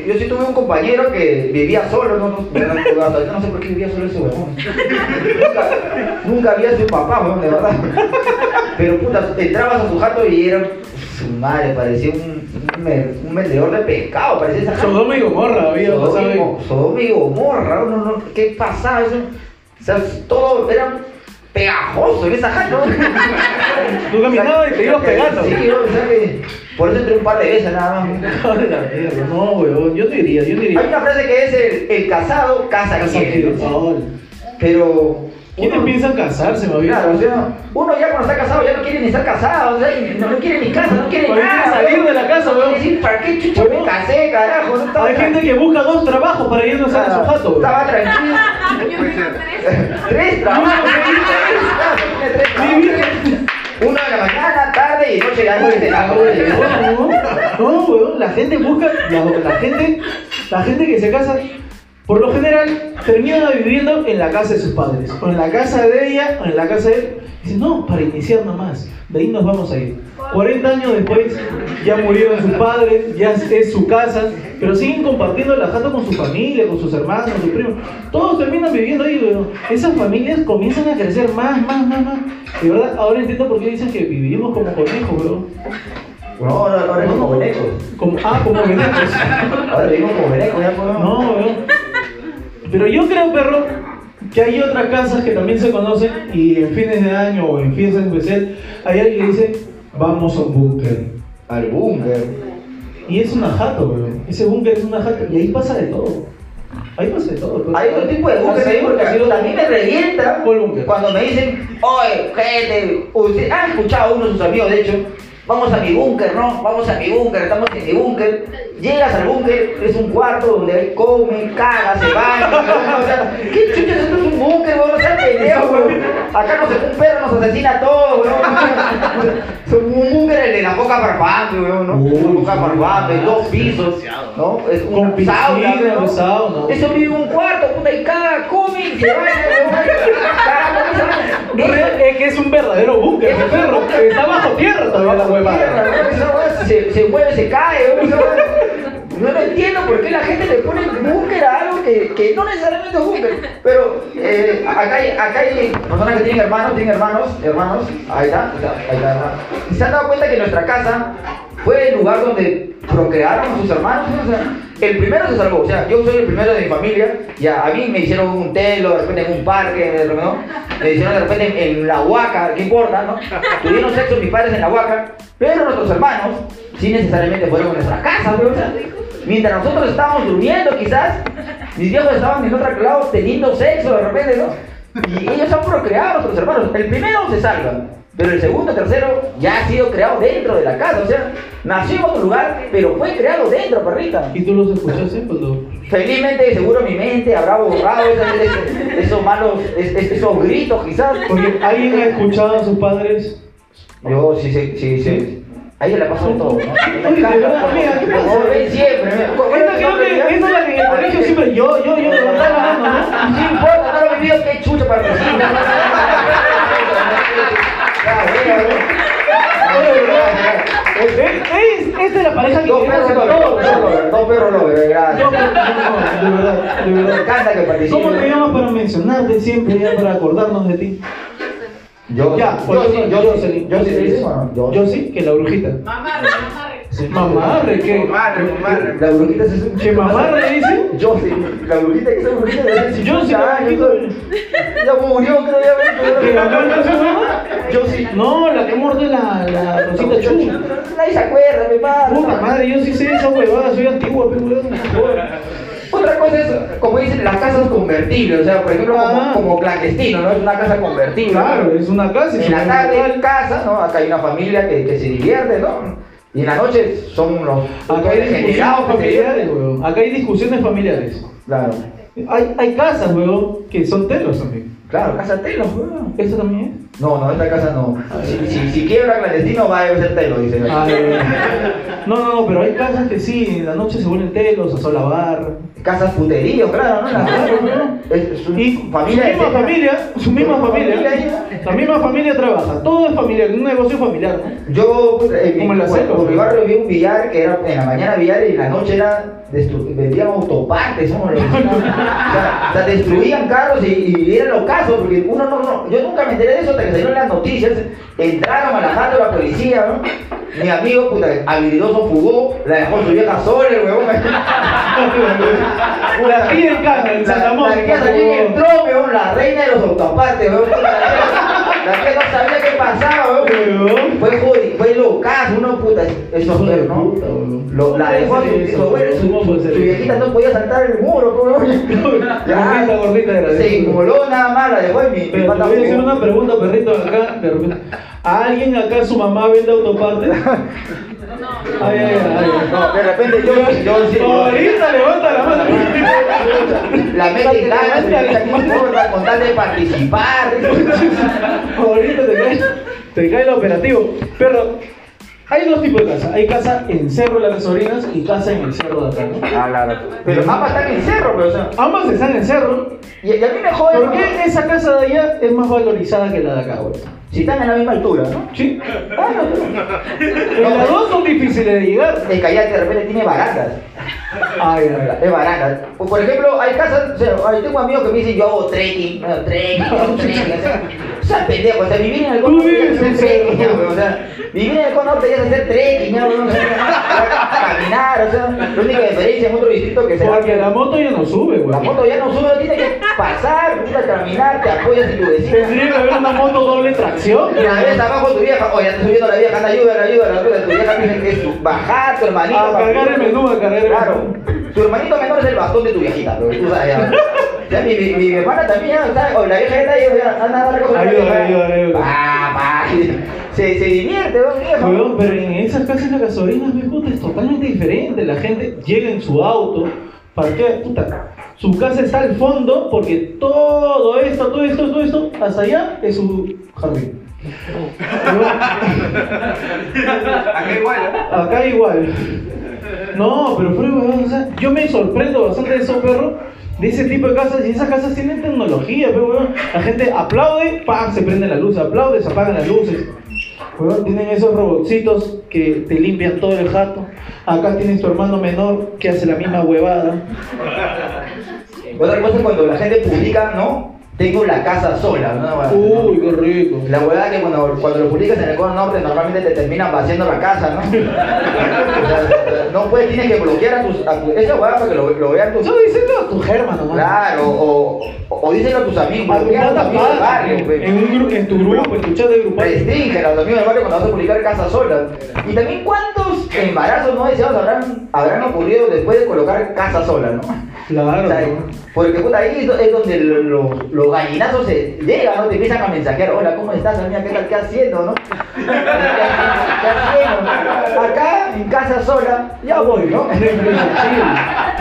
yo, sí tuve un compañero que vivía solo, no, no, no, sé por qué vivía solo ese huevón. Nunca, había sido papá, huevón, de verdad. Pero puta, entrabas a su jato y era su madre, parecía un, un, vendedor de pescado, parecía esa. Sodoma y Gomorra había Sodoma Sodoma y Gomorra, no, no, ¿qué pasaba? Eso, o sea, todo era pegajoso en esa jato. Tú caminabas y te ibas pegando. Sí, o sea que por eso entré un par de veces nada más. No, weón, yo no iría, yo no Hay iría. una frase que es el, el casado casa Casa quiere. Pero. ¿Quiénes uno- piensan casarse? Claro, o sea, uno ya cuando está casado ya no quiere ni estar casado, o sea, no, no quiere ni casa, no quiere quiere nada. salir de la casa, No weón. decir, ¿para qué chucha me casé, carajo? No Hay gente que busca dos trabajos para irnos a su jato, weón. Estaba tranquilo. Puede ser. Tres trabajos. Claro, tiene tres trabajos. Uno de la mañana, tarde y noche ya no de la No, no, weón, la gente busca, la, la gente, la gente que se casa, por lo general, termina viviendo en la casa de sus padres, o en la casa de ella, o en la casa de él. Dice, no, para iniciar nomás, de ahí nos vamos a ir. 40 años después, ya murieron sus padres, ya es, su casa, pero siguen compartiendo la jato con su familia, con sus hermanos, sus primos. Todos terminan viviendo ahí, weón. Esas familias comienzan a crecer más, más, más, más. De verdad, ahora entiendo por qué dicen que vivimos como conejos, weón. Bueno, ahora, ahora vivimos como. Como, ah, como venecos. Ahora vivimos como venecos, ya podemos. No, weón. Pero yo creo, perro, que hay otras casas que también se conocen y en fines de año o en fiestas especial hay alguien que dice, vamos a un búnker. Al búnker. Y es una jato, weón. Ese búnker es una jato y ahí pasa de todo. Ahí pasa de todo. Hay otro tipo de búnker, ¿sí? porque así a mí me revienta cuando me dicen, oye, gente, usted han escuchado a uno de sus amigos, de hecho, vamos a mi búnker, ¿no? Vamos a mi búnker, estamos en mi búnker. Llegas al búnker, es un cuarto donde hay comen, cagas, se bañan, o sea, ¿qué chuchas esto es un búnker, weón? No sean pendejos, weón. Acá nos, un perro nos asesina a todos, weón. Es un búnker el de la boca parfante, weón, ¿no? Uy, Una boca sí. parfante, dos pisos, ¿no? Es Con un piscina, sauna, ¿no? sauna. Eso vive un cuarto, puta, y caga, come se baña, weón. Es que es un verdadero búnker, ese perro. Está bajo tierra todavía la huevada. Esa se, se mueve, se cae, ¿no? Lo entiendo por qué la gente le pone búnker a algo que, que no necesariamente es búnker. Pero eh, acá, hay, acá hay personas que tienen hermanos, tienen hermanos, hermanos, ahí está, ahí está, ahí está, hermano. Y se han dado cuenta que nuestra casa fue el lugar donde procrearon a sus hermanos. ¿no? O sea, el primero se salvó, o sea, yo soy el primero de mi familia, ya a mí me hicieron un telo, de repente en un parque. Me hicieron de repente en, la huaca, ¿qué importa, no? Tuvieron sexo mis padres en la huaca, pero nuestros hermanos sí necesariamente fueron a nuestra casa, ¿no? Mientras nosotros estábamos durmiendo quizás, mis viejos estaban en otro lado teniendo sexo de repente, ¿no? Y ellos han procreado a nuestros hermanos. El primero se salva, pero el segundo, tercero ya ha sido creado dentro de la casa, o sea, nació en otro lugar, pero fue creado dentro, perrita. ¿Y tú los escuchaste cuando.? Felizmente, seguro mi mente habrá borrado esos, esos- malos, es- es- esos gritos quizás. Porque alguien ha escuchado a sus padres. Yo sí, sí, sí, sí. A ella le pasó todo, ¿no? Verdad, por- mira, ¿qué por- pasa? por- ven siempre. me- Esta creo que es la que en el colegio siempre yo, yo, yo, de verdad ganando, ¿no? No importa, no lo he vivido, qué chucha participa. Ya, esta es la pareja que Dos perros todo. dos perros No, gracias. no, no, de verdad, de Me verdad. encanta que participe. ¿Cómo te llamas para mencionarte siempre, ya para acordarnos de ti? Yo, Ya, yo sí, yo yo yo Yo. Mamarre, ¿qué? Mamarre, mamarre. La brujita es un ¿Que mamarre dice? Yo sí, la brujita que es brujita de hace Yo sí, 50 la años, brujita. Ya murió, creo ya. ¿Que la brujita se? Yo sí. No, la que muerde la, la rosita chu. Nadie se acuerda, mi padre. Puta madre, yo sí sé esa huevada, soy antiguo, pero. Otra cosa es, como dicen, las casas convertibles, o sea, por ejemplo, Ah. como, como clandestino, ¿no? Es una casa convertible. Claro, es una casa. es En la en casa, ¿no? Acá hay una familia que, que se divierte, ¿no? Y en la noche son los Acá hay discusiones familiares, weón. Acá hay discusiones familiares. Claro, Hay, hay casas, weón, que son telos también. claro, casa telo, weón. ¿Eso también No, no, esta casa no. Si, si, si quiebra clandestino va a ser telo, dice. no, no, no, pero hay casas que sí, en la noche se vuelven telos, a sol lavar. Casas puteríos, claro, ¿no? La, Claro, weón. es, es un- Y su familia misma de- familia, su misma Su familia, familia, la misma familia trabaja, todo es familiar, un negocio familiar, ¿no? Yo, pues, en mi, Como en la por- mi ¿no? barrio vi un billar que era en la mañana billar y en la noche era vendían autopartes, ¿no? o, sea, o sea, destruían carros y, y era lo caso, porque uno no, no, yo nunca me enteré de eso hasta que salieron las noticias, entraron manejando la policía, ¿no? Mi amigo, puta, habilidoso fugó, la dejó su vieja sola, el huevón. La en La, Santa la Mónica, weón. entró, weón, la reina de los autopartes, weón. La tía no sabía qué pasaba, weón. Fue jodi, fue locazo, uno puta, eso Hijo fue, ¿no? Lo- la dejó a su, su, abuelo, su, viejita no podía saltar el muro, weón. Gordita, gordita de Se inmoló nada más, la dejó en mi, Pero te voy a hacer una pregunta, perrito, acá, de repente. ¿A alguien acá su mamá vende autopartes? Ay, ay, ay. No, de repente yo, yo, sí, yo, Ahorita levanta la mano. la mente en ganas, importa con tal de participar. Ahorita te cae, te cae el operativo. Pero hay dos tipos de casa. Hay casa en Cerro de las Sobrinas y casa en el Cerro de acá, ¿no? Ah, claro. Pero ambas están en cerro, pero o sea. Ambas están en Cerro. Y, y a mí me jode. ¿Por qué esa casa de allá es más valorizada que la de acá, güey? Si están en la misma altura, ¿no? ¿Sí? Claro, pero- las dos son difíciles de llegar. El kayak de repente tiene barandas. Ay, ay, ay. Es barandas. O, por ejemplo, hay casas, o sea, tengo amigos que me dicen yo hago trekking, yo hago trekking, yo hago trekking. O sea, o sea, pendejo, o sea, vivir en el cono norte es hacer trekking, ya, o sea, vivir en el cono norte ya es hacer trekking, ya, o sea, caminar, o sea, la única diferencia en otro distrito que se va Porque la moto ya no sube, güey. la moto ya no sube, tiene que pasar, caminar, te apoyas en tu vecino. Tendría que haber una moto doble tracción. Una vez abajo tu vieja, oye, está subiendo la vieja, anda, ayuda, ayuda, ayuda, tu vieja tiene que bajar, tu hermanito. A cargar el menú, a cargar el Claro. menú. Tu hermanito menor es el bastón de tu viejita, pero tú sabes ya. Ya mi, mi, mi hermana también, ya. O la vieja está ahí, anda a recoger la Ayuda, vieja. ayuda, ayuda. Pa, pa. Se, se divierte, ¿no, viejo? Pero en esas casas la gasolina, mi puta, es totalmente diferente. La gente llega en su auto, parquea, puta. Su casa está al fondo porque todo esto, todo esto, todo esto, hasta allá es su jardín. Acá igual, ¿eh? Acá igual. No, pero huevón, o sea, yo me sorprendo bastante de esos perros, de ese tipo de casas, y esas casas tienen tecnología, pero. La gente aplaude, ¡pam! se prende la luz, aplaude, se apagan las luces. Tienen esos robotcitos que te limpian todo el jato. Acá tienes tu hermano menor que hace la misma huevada. Otra cosa es cuando la gente publica, ¿no? Tengo la casa sola, ¿no? Uy, qué rico. La huevada que cuando, cuando lo publicas en el Cono Norte normalmente te terminan vaciando la casa, ¿no? O sea, no puedes, tienes que bloquear a tus... A tu, esa huevada para que lo, lo vean tus... Eso díselo a tu germa nomás. Claro, o, o, o díselo a tus amigos, A tu bloquea a tus amigos del barrio, pues. en, un en tu grupo, en tu chat de grupo. Restringen a los amigos del barrio cuando vas a publicar casa sola. Y también cuántos embarazos no deseados habrán, habrán ocurrido después de colocar casa sola, ¿no? Claro. O sea, porque puta, ahí es do- es donde lo- lo- los gallinazos se llegan, ¿no? Te empiezan a mensajear, hola, ¿cómo estás, amiga? ¿Qué? ¿Qué haciendo, no? ¿Qué haciendo? Acá, en casa sola, ya voy, ¿no?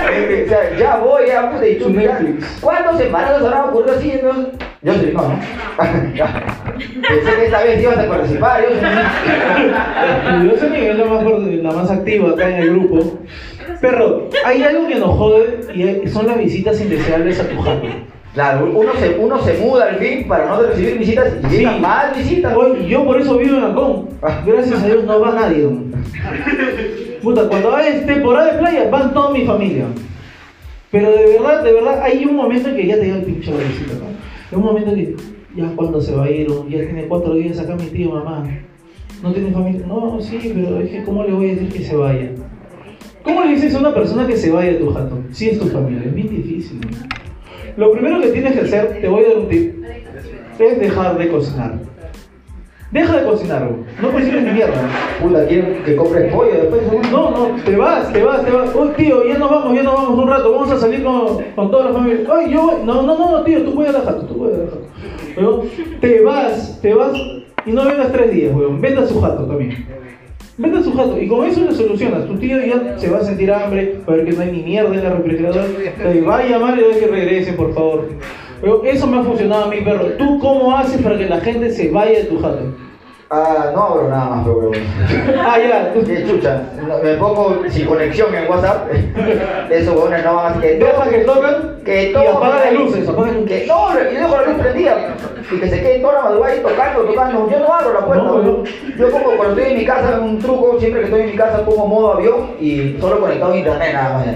O sea, ya voy, ya puta, y tú. ¿Cuántos embarazos habrán ocurrido así? Yo soy no, ¿no? Pensé que esta vez ibas a participar, yo soy Yo que es la más, la más activa acá en el grupo. Pero hay algo que nos jode y son las visitas indeseables a tu jato. Claro, uno se, uno se muda al fin para no recibir visitas y Sí. llegan más visitas. Yo por eso vivo en Ancón. Gracias a Dios no va nadie. Puta, cuando hay temporada de playa van toda mi familia. Pero de verdad, de verdad, hay un momento en que ya te llega el pinche visita. ¿no? Hay un momento que ya cuando se va a ir, ya tiene cuatro días acá mi tío, mamá. No tiene familia. No, sí, pero es que ¿cómo le voy a decir que se vaya? ¿Cómo le dices a una persona que se vaya de tu jato? Si es tu familia, es bien difícil. ¿no? Lo primero que tienes que hacer, te voy a dar un tip, es dejar de cocinar. Deja de cocinar, no cocines ni mierda. Puta, quieren que compres pollo después. No, no, te vas, te vas, te vas. Uy, tío, ya nos vamos, ya nos vamos un rato, vamos a salir con, con toda la familia. Ay, yo voy. No, no, no, tío, tú puedes dejar, tú puedes dejar. Te vas, te vas y no vengas tres días, weón. Vete a su jato también. A su jato y con eso le solucionas. Tu tío ya se va a sentir hambre, va a ver que no hay ni mierda en la refrigeradora. Te va a llamar y que regresen, por favor. Pero eso me ha funcionado a mí, perro. ¿Tú cómo haces para que la gente se vaya de tu jato? Ah, no abro nada más, pero. Ah, ya, Qué chucha. Me pongo sin conexión en WhatsApp. Esos huevones no van a que Deja que tocan que y apaga las luces, apaga las Que no, y dejo la luz prendida. Y que se queden toda la madrugada ahí tocando, tocando. Yo no abro la puerta, No. Yo como cuando estoy en mi casa, un truco, siempre que estoy en mi casa pongo modo avión y solo conectado a internet nada más.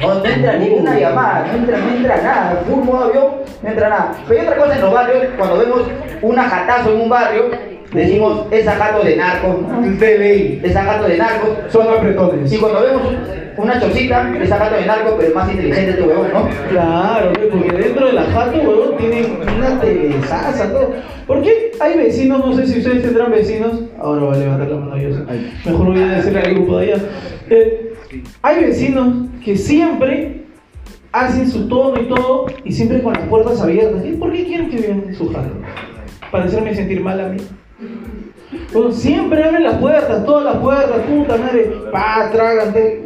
No, no entra ninguna llamada, no entra, no entra nada. Full modo avión, no entra nada. Pero hay otra cosa en los barrios, cuando vemos una jatazo en un barrio, decimos, esa jato de narcos, ¿no? de ley. esa jato de narcos. Son apretones. Y cuando vemos una chocita, esa jato de narcos, pero es más inteligente este huevón, ¿no? Claro, porque dentro de la jato, huevón, tienen una telesaza, todo. Porque hay vecinos, no sé si ustedes tendrán vecinos. Ahora voy a levantar la mano yo. Mejor voy a decirle al grupo de allá. Eh, hay vecinos que siempre hacen su tono y todo, y siempre con las puertas abiertas. ¿Y por qué quieren que en su jato? Para hacerme sentir mal a mí. Bueno, siempre abren las puertas, todas las puertas, puta madre, pa, trágate.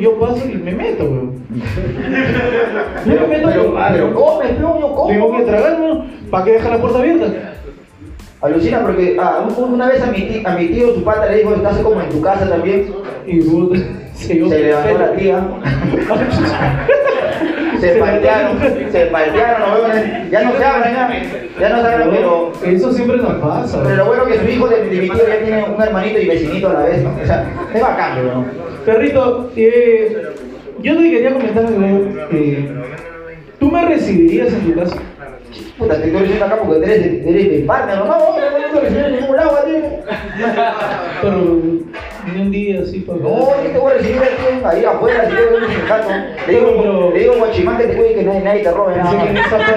Yo, paso y me meto, weón. Yo me meto, Pero, pero, come, pero yo como. tengo que tragarme, ¿para qué dejar la puerta abierta? Alucina porque ah, un- una vez a mi, tío, a mi tío su pata le dijo, estás como en tu casa también. Y se, Se levantó la tía. Se paltearon, se paltearon. Ya no se hablan, ya. Ya no se hablan, pero. Eso siempre nos pasa. Pero lo bueno que su hijo de, de mi tío ya tiene un hermanito y vecinito a la vez, ¿no? O sea, es bacán, ¿no? Perrito, eh, yo te quería comentar algo. eh, ¿Tú me recibirías en tu casa? Puta, te estoy diciendo acá porque eres, de- eres mi partner, ¿no? No, no, no, no te recibir en ningún lado, tío. Pero ni un día así para No, yo te voy a recibir aquí, ahí afuera, si te voy a recibir jato. Le digo, Pero- le digo Guachimán que te cuide que nadie, nadie te robe nada. Que esa parte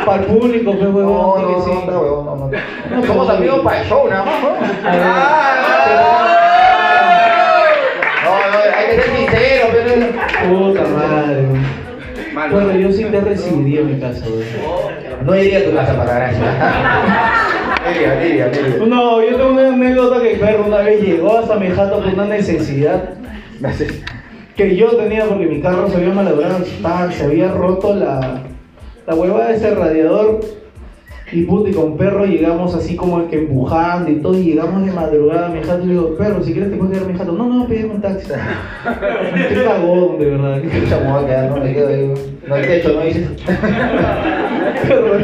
para el público, pues, No, huevón, no, que no, ser. no, huevón, no, no. No, Somos amigos para el show, nada más, ¿no? Ah, No, no, hay que ser sincero, pero... Puta madre. Mal. Bueno, yo sí te recibiría en mi casa, weón. No iría a tu casa para gracia. No yo tengo una anécdota que perro una vez llegó hasta mi jato por una necesidad que yo tenía porque mi carro se había malogrado, se había roto la, la huevada de ese radiador y puta y con perro llegamos así como que empujando y todo y llegamos de madrugada a mi jato y le digo, perro, si quieres te puedes quedar en mi jato. No, no, pídeme un taxi. Qué cagón, de verdad. A quedar, no me quedo ahí. No hay techo, no dices. Pero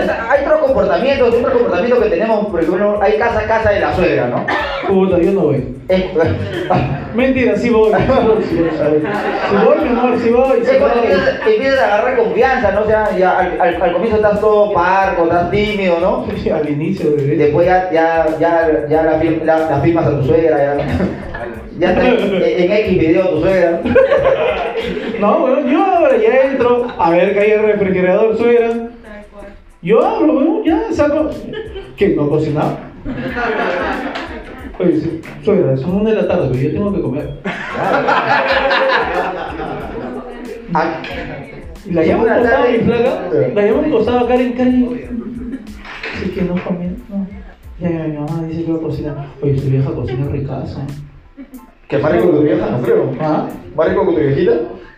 es- hay otros comportamientos, otro comportamiento que tenemos, por ejemplo, hay casa, casa de la suegra, ¿no? Puta, yo no voy. Mentira, sí voy. Sí voy, sí voy. Sí voy, mi amor, sí voy. Sí es cuando voy. empiezas, empiezas a agarrar confianza, ¿no? O sea, ya al, al, al comienzo estás todo parco, estás tímido, ¿no? Al inicio, bebé. Después ya, ya, ya, ya la, la, la firmas a tu suegra, ya, ya está en, en X video tu suegra. No, bueno, yo ahora ya entro a ver que hay el refrigerador, suegra. Yo abro, bueno, ya saco. ¿Qué? ¿No cocinaba? Oye, sí, suegra, son una de la tarde, pero yo tengo que comer. Ah, la llamo Una al costado a mi flaca, la llamo al costado a Karen, Karen. Dice que no comía, no. Ya, ya, mi mamá dice que va a cocinar. Oye, su vieja cocina ricazo. ¿Que más rico que tu vieja? No creo. ¿Ah? ¿Más rico que tu viejita?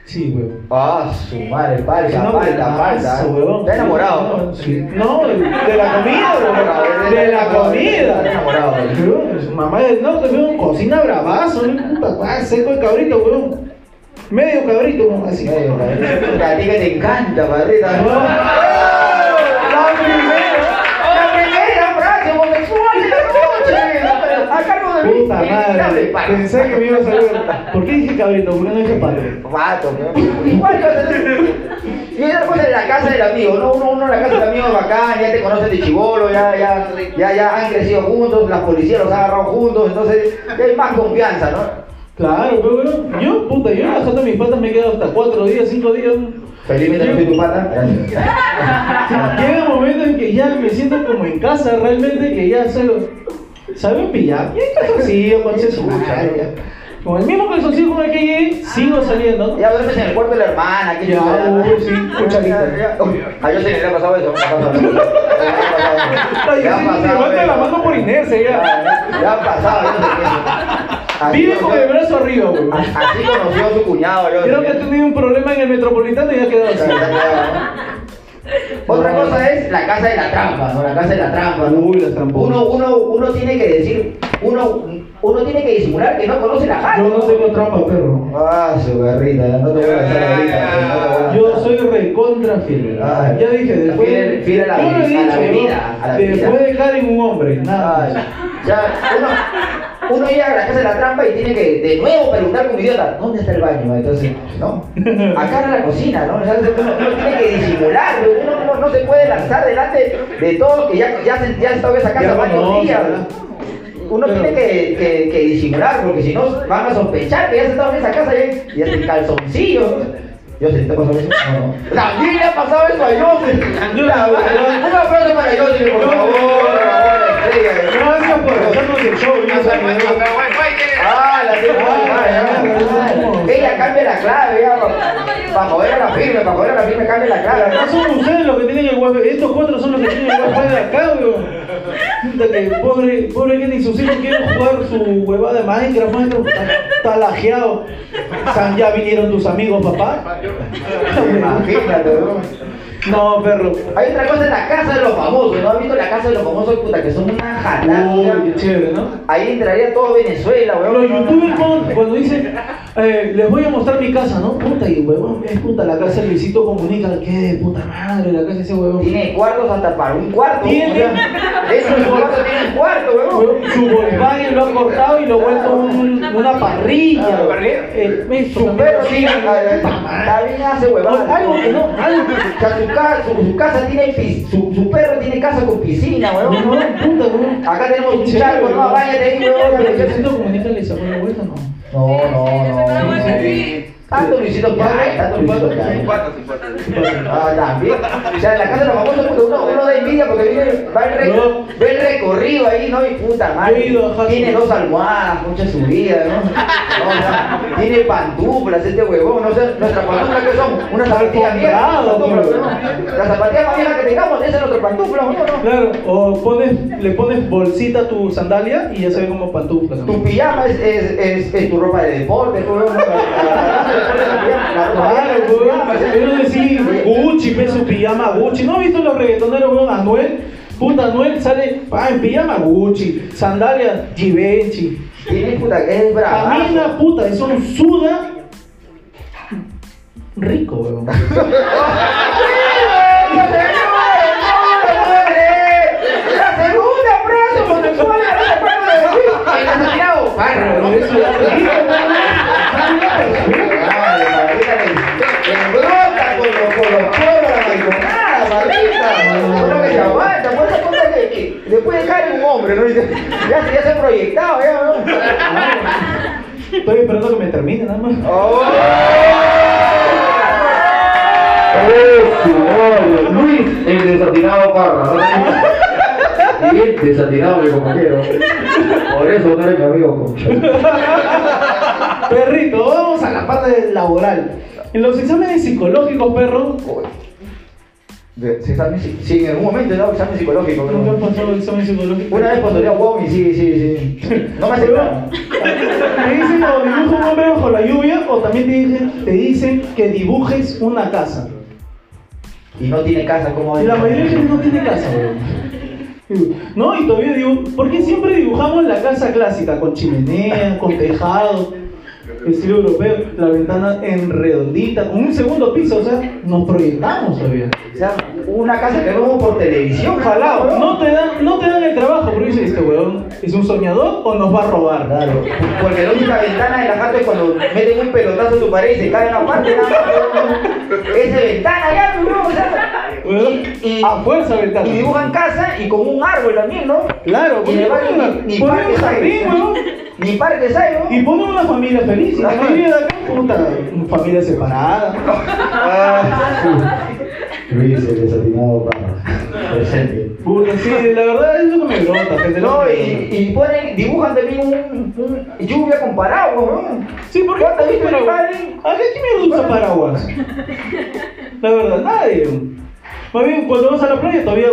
Sí, güey. Ah, su madre, falta, No, falta. huevón. ¿Estás enamorado? No, sí. No, de la comida, huevón. De la comida. enamorado. Huevón, Su mamá norte, weón, cocina bravazo, ¿no? puta, seco de cabrito, weón. Medio cabrito, weón, así. Medio, cabrón. A ti que te encanta, padrita. Puta madre, pensé que me iba a salir. ¿Por qué dije cabrito? ¿Por qué no dije padre? Vato, ¿no? Igual que Y otra cosa en la casa del amigo, ¿no? Uno, uno en la casa del amigo es bacán, ya te conocen de chivolo, ya, ya, ya, ya han crecido juntos, las policías los han agarrado juntos, entonces ya hay más confianza, ¿no? Claro, pero yo, puta, yo en la de mis patas me he quedado hasta cuatro días, cinco días. Felizmente no soy tu pata. Llega un momento en que ya me siento como en casa realmente, que ya sé, ¿saben pillar? Y hay calzoncillo, con su madre, ya. Con el mismo calzoncillo con el que llegué, sigo saliendo. Ya duermes en el cuarto de la hermana, que Ya, uy, sí, cucharita. A yo se le ha pasado eso, Ya ha pasado levanta la mano por inercia ya. Ya ha pasado, yo. Así Vive con el brazo arriba, güey. Así conoció a su cuñado, yo. Creo que ha tenido un problema en el metropolitano y ha quedado así. Otra cosa es la casa de la trampa, ¿no? La casa de la trampa, ¿no? Uy. Uno, uno, uno tiene que decir, uno, uno tiene que disimular que no conoce la casa. Yo no tengo trampa, perro. Ah, su garrita, no te voy a hacer ahorita. te. Yo soy recontra fiel. Ay. Ya dije, después. Fiel- fiel a la yo lo he vida, a la dicho, ¿no? vida, a la vida. Después de Karen, un hombre. Nada. Ay, ya, uno, uno llega a la casa de la trampa y tiene que de nuevo preguntar como idiota, ¿dónde está el baño? Entonces, ¿no? Acá en la cocina, ¿no? O sea, uno, uno tiene que disimular, uno no, no se puede lanzar delante de todos que ya, ya, se, ya ha estado en esa casa varios conoce, días. ¿verdad? Uno tiene que, que, que disimular, porque si no van a sospechar que ya se ha estado en esa casa y ya en calzoncillo. Yo sé, ¿te pasado eso? No, no. También le ha pasado eso a Joseph. Un aplauso para Joseph, por favor, por favor, estrella. Gracias por hacernos el show. ¿no? Ah, la tengo Ah. Ella cambia la clave, ya. Para joder a la firme, para joder a la firme, cambia la clave. Acá son ustedes los que tienen el wifi. Estos cuatro son los que tienen el wifi de acá, weón. Pobre, pobre que ni sus hijos quieren jugar su huevada de Minecraft, Minecraft está, lajeado. San, ya vinieron tus amigos, papá. Imagínate, bro. No, perro. Hay otra cosa en la casa de los famosos, ¿no? ¿Has visto la casa de los famosos, puta, que son una jalada? Uy, qué chévere, ¿no? Ahí entraría todo Venezuela, Los weón. youtubers cuando, cuando dicen, eh, les voy a mostrar mi casa, ¿no? Puta, y huevón, es puta, la casa de Luisito Comunica, ¿qué? Puta madre, la casa de ese huevón. Tiene cuartos hasta para un cuarto. Tiene. o sea, De esos cuartos tiene un cuarto, weón. Huevón, Su Volkswagen lo ha cortado y lo ha vuelto un- una parrilla. Ah, parrilla. Eh, es Su perro tiene. Está bien, hace huevadas. Algo que no, algo sea, su, ca- su, su casa tiene su, su perro tiene casa con piscina, No, weón. no, puta, weón. Acá tenemos un charco, no, váyate ahí, weón. Pero Luisito Comunica le sacó la vuelta, ¿no? No, no, no. Pero bueno, no. Tanto Luisito Padre, tanto Luisito Padre. patas, sin patas. Ah, también. O sea, en la casa de los famosos, puta, uno, uno da envidia porque viene, va el, re- No. ve el recorrido ahí, ¿no? Y puta madre. Tiene dos almohadas, mucha subida, ¿no? No, o sea, tiene pantuflas este huevón, no sé, nuestras pantuflas que son unas zapatillas viejas. Pantuflas. ¿no? Las zapatillas más viejas que tengamos, esa es nuestra pantufla, ¿no? ¿no? Claro, o pones, le pones bolsita a tu sandalia y ya se ve como pantufla. Tu pijama es, es, es, es tu ropa de deporte, tu Pero decir Gucci, ve su pijama Gucci. ¿No has visto los reggaetoneros, weón? Anuel. Puta, Anuel sale pa, en pijama Gucci, sandalia Givenchy. Tiene puta, es brava. Camina, puta, es un suda rico, weón. Pero eso es rico, hombre, ¿no? Ya se ya se ha proyectado, ya, ¿no? Estoy esperando que me termine, nada más. ¡Oh! ¡Oh, Luis, el desatinado Parra. ¿no? Bien desatinado mi compañero. Por eso no eres mi amigo, concha. Perrito, vamos a la parte laboral. En los exámenes psicológicos, perro, De- Sí, examen sí, en algún momento he dado examen psicológico. ¿nunca has pasado el examen psicológico? Una vez pastoreé a Womi, sí, sí, sí. No me aceptaron. Te dicen o dibuja un hombre bajo la lluvia o también te dicen, te dicen que dibujes una casa. Y no tiene casa, ¿cómo Y la mayoría de gente no tiene casa, weón. No, y todavía digo, ¿por qué siempre dibujamos la casa clásica? Con chimenea, con tejado, estilo europeo, la ventana en redondita, con un segundo piso, o sea, nos proyectamos todavía. O sea, una casa que vemos por televisión, jalado, ¿no? Te dan, no te dan el trabajo, pero dices, este weón, ¿es un soñador o nos va a robar? Claro, porque la única ventana de la casa es cuando meten un pelotazo en tu pared y se cae una parte, nada más. Es de ventana ya, ¿no? O sea, Weón, y, y- a fuerza ventana. y dibujan casa y con un árbol también, ¿no? Claro, Y ni, ni ponemos parques hay, ni parques hay, ¿no? Y pone una familia feliz. Y la mayoría de acá, puta, familia separada. Ah, Luis, el desatinado para presente. Puta, sí, la verdad es lo que me brota, gente. No, y, y ponen, dibujan también un, un lluvia con paraguas, ¿no? Sí, porque ¿Cuánto has visto paraguas? ¿A qué quién usa paraguas? La verdad, nadie. Más bien, cuando vas a la playa todavía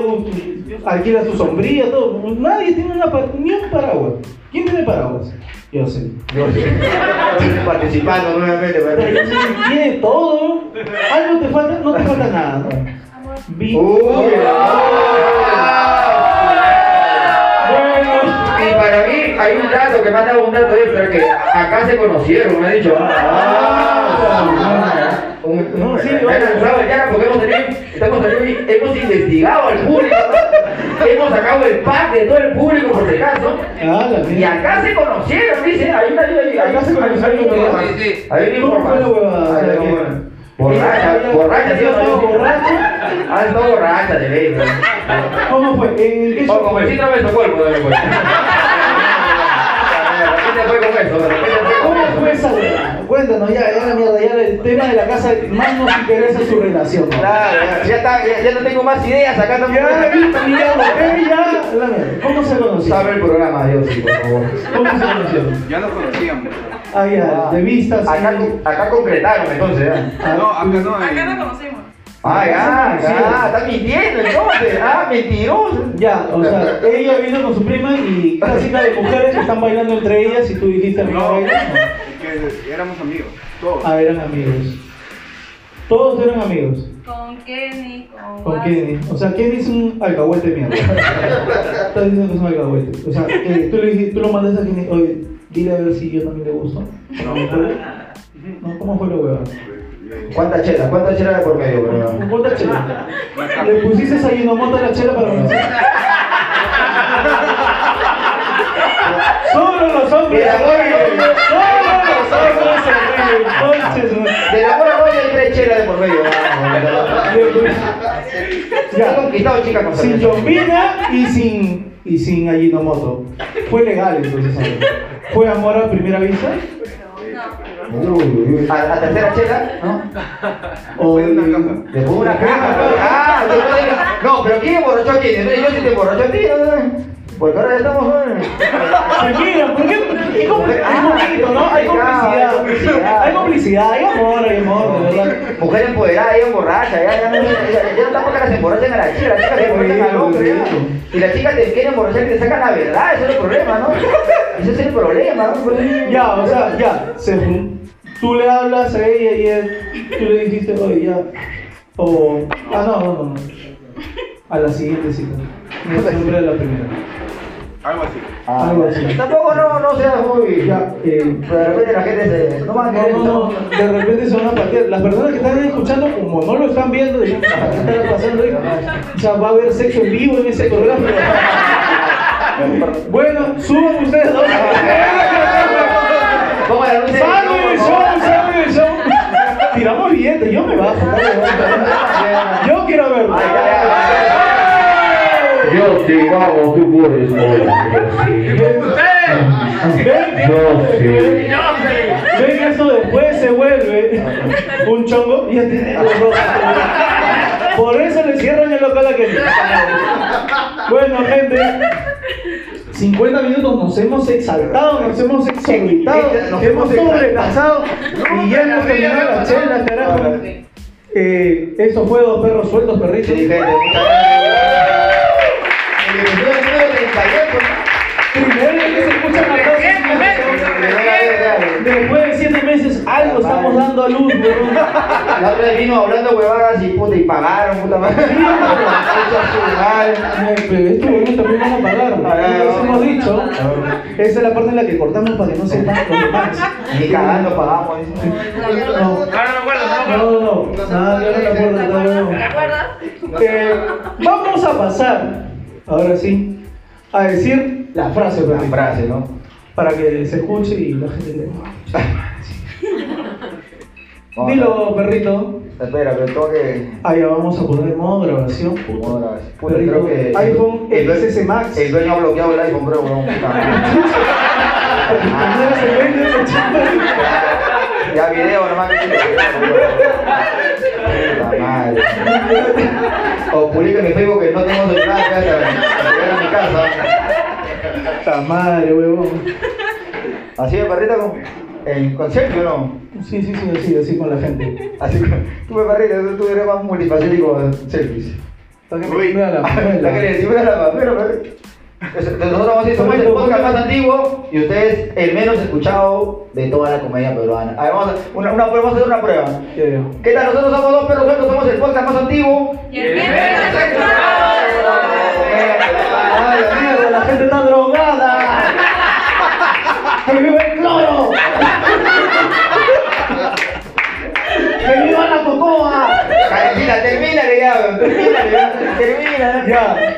alquilas tu sombrilla, todo. Nadie tiene una, ni un paraguas. ¿Quién tiene paraguas? Yo sé. Yo sí. Participando nuevamente, que tiene todo. Algo te falta, no te falta nada. Bueno. Y para mí hay un dato que me ha dado un dato extra que acá se conocieron, me ha dicho. Ah, un- No, sí, llano porque hemos estamos hemos investigado al público, hemos sacado el pack de todo el público por si acaso. Ah, Y acá se conocieron, dice, hay una, hay, Acá se conocieron, hay ¿Cómo que- huevada. Borracha, borracha, ¿sí o ella no? estaba borracha. Ah, estaba borracha de ¿no? ¿Cómo fue? ¿En qué O como el síndrome de Estocolmo, de repente. Fue con eso, de repente fue con ¿Cómo eso. fue esa? Cuéntanos, ya, ya la mierda, ya el tema de la casa más nos interesa su relación. ¿no? Claro, ya, ya está, ya, ya no tengo más ideas acá también. Ya, ya, ya, la mierda. ¿Cómo se conocieron? Sabe el programa, Dios, sí, por favor. ¿Cómo se conocieron? Ya nos conocíamos. Ah, ya, de vista, sí. Acá, acá concretaron entonces, ¿eh? Ah, No, acá no hay. Acá nos conocimos. Ah, ya, ya, está mintiendo entonces. Ah, mentiroso. Ya, o sea, ella vino con su prima y clásica de mujeres que están bailando entre ellas y tú dijiste a mí No, bailar. Que éramos amigos. Todos. Ah, eran amigos. Todos eran amigos. Con Kenny, con. Kenny. O sea, Kenny es un alcahuete mierda. Estás diciendo que es un alcahuete. O sea, que tú, le dijiste, tú lo mandaste a Kenny, oye, dile a ver si yo también le gusto. No. No, ¿cómo fue la hueva? ¿Cuántas chelas? ¿Cuántas chelas de por medio, bro? ¿Cuánta chela? Le pusiste a Yinomoto la chela para mí. Solo los hombres Mira. Solo los hombres De la mora no hay tres chelas de por medio. Ya conquistado chicas con sin cerveza. Yombina y sin, y sin Ajinomoto. Fue legal entonces. ¿sabes? ¿Fue amor a primera vista? No. Uy, uy, uy. A la tercera chela, ¿no? O una caja. Pongo una caja. ¿no? Ah, no, pero ¿quién emborrachó a quién? Yo sí te emborracho a ti, Porque ahora estamos. ¿no? Tranquila, ¿por qué? Ah, bonito, ¿no? Hay hay complicidad. Hay complicidad, hay amor, hay amor, de verdad. Mujer empoderada, ella emborracha, ya, ya, no- ya, no tampoco las emborrachan a la chica, las chicas se emborrachan al hombre. Y las chicas te quieren emborrachar y te sacan la verdad, ese es el problema, ¿no? Ese es el problema, ¿no? Ya, o sea, ya. tú le hablas a ella y él, tú le dijiste, oye, ya. O. Ah, no, no, no. A la siguiente cita. No siempre la primera. Algo así. Ah, Algo así. Tampoco no, no seas muy. Ya, eh, Pero de repente la gente se. No van a No, querer. no, no, de repente se van a patear. Las personas que están escuchando, como no lo están viendo, dicen, ¿qué está pasando ahí? O sea, va a haber sexo en vivo en ese programa. Bueno, suban ustedes dos. ¿Cómo la luz de- ¡Salve el show! ¡Salve el show! Tiramos billetes, yo me bajo. Yo quiero verlo. Yo sí, vamos, tú puedes, morir. ¿Ven? Yo sí. Ven que esto después se vuelve un chongo y ya tiene los rojos. Por eso le cierran el local a Kenny. Bueno, gente. 50 minutos nos hemos exaltado, nos hemos exorbitado, Nos hemos hemos sobrepasado y ya hemos terminado la chela, carajo. Eh, esto fue Dos Perros Sueltos, perritos. Sí, gente, algo estamos dando a luz, weón. La otra vez vino hablando huevadas y puta, y pagaron, puta madre. Pero esto bueno, también van a pagar. Nos hemos dicho. Esa es la parte en la que cortamos para que no sepan los demás. Ni cagando pagamos. No, no, no, no. Nada, yo no me acuerdo no. ¿Te acuerdas? Eh, vamos a pasar, ahora sí, a decir la frase, La frase, ¿no? para que se escuche y la gente le. Dilo, perrito. Espera, pero tengo que. Ah, ya vamos a poner modo grabación. Puta, puta, Perrito, creo que. iPhone el XS Max. El dueño ha bloqueado el iPhone, bro, weón, puta. Ya video nomás que tiene. Puta madre. O publica en mi Facebook que no tengo celular hasta llegar a mi casa. Puta madre, huevón. Así de perrita con. En concepto, ¿o no? Sí, sí, sí, así, así con la gente. Así que tú me perrita, tú, tú eres más multifacético en selfies. Uy. la papel, perrita. Nosotros vamos a decir, somos el podcast más antiguo y ustedes el menos escuchado de toda la comedia peruana. A ver, vamos a, una, una, vamos a hacer una prueba. ¿Qué tal? Nosotros somos dos perros sueltos, somos el podcast más antiguo. Y el miembro ¡Ay, la mierda, la gente está drogada! Termina, termina, ya, termina, ya, termina. Ya.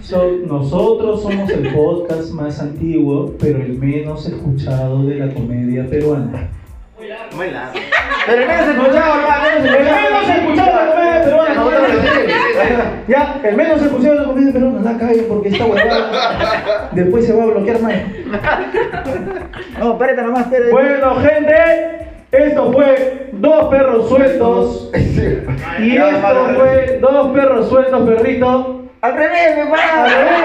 So- nosotros somos el podcast más antiguo, pero el menos escuchado de la comedia peruana. Muy largo. Pero el menos escuchado, hermano, El menos escuchado de la comedia peruana. Ya, el menos escuchado de la comedia peruana, la calle porque está huevada. Después se va a bloquear más. No, espérate nomás, espérate. Bueno, gente, esto fue Dos Perros Sueltos. Y esto fue Dos Perros Sueltos, perrito. Al revés, mi Al pana. revés.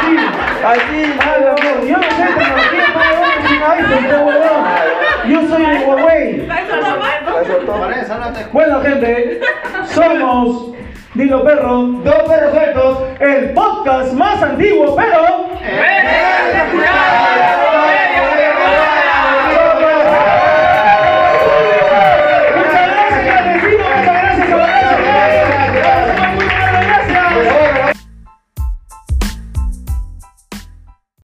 Sí. Así, mi amor, Yo no sé para iPhone, qué huevón. Yo soy el Huawei. Para Bueno, gente, somos Dilo Perro, Dos perros sueltos. el podcast más antiguo, pero.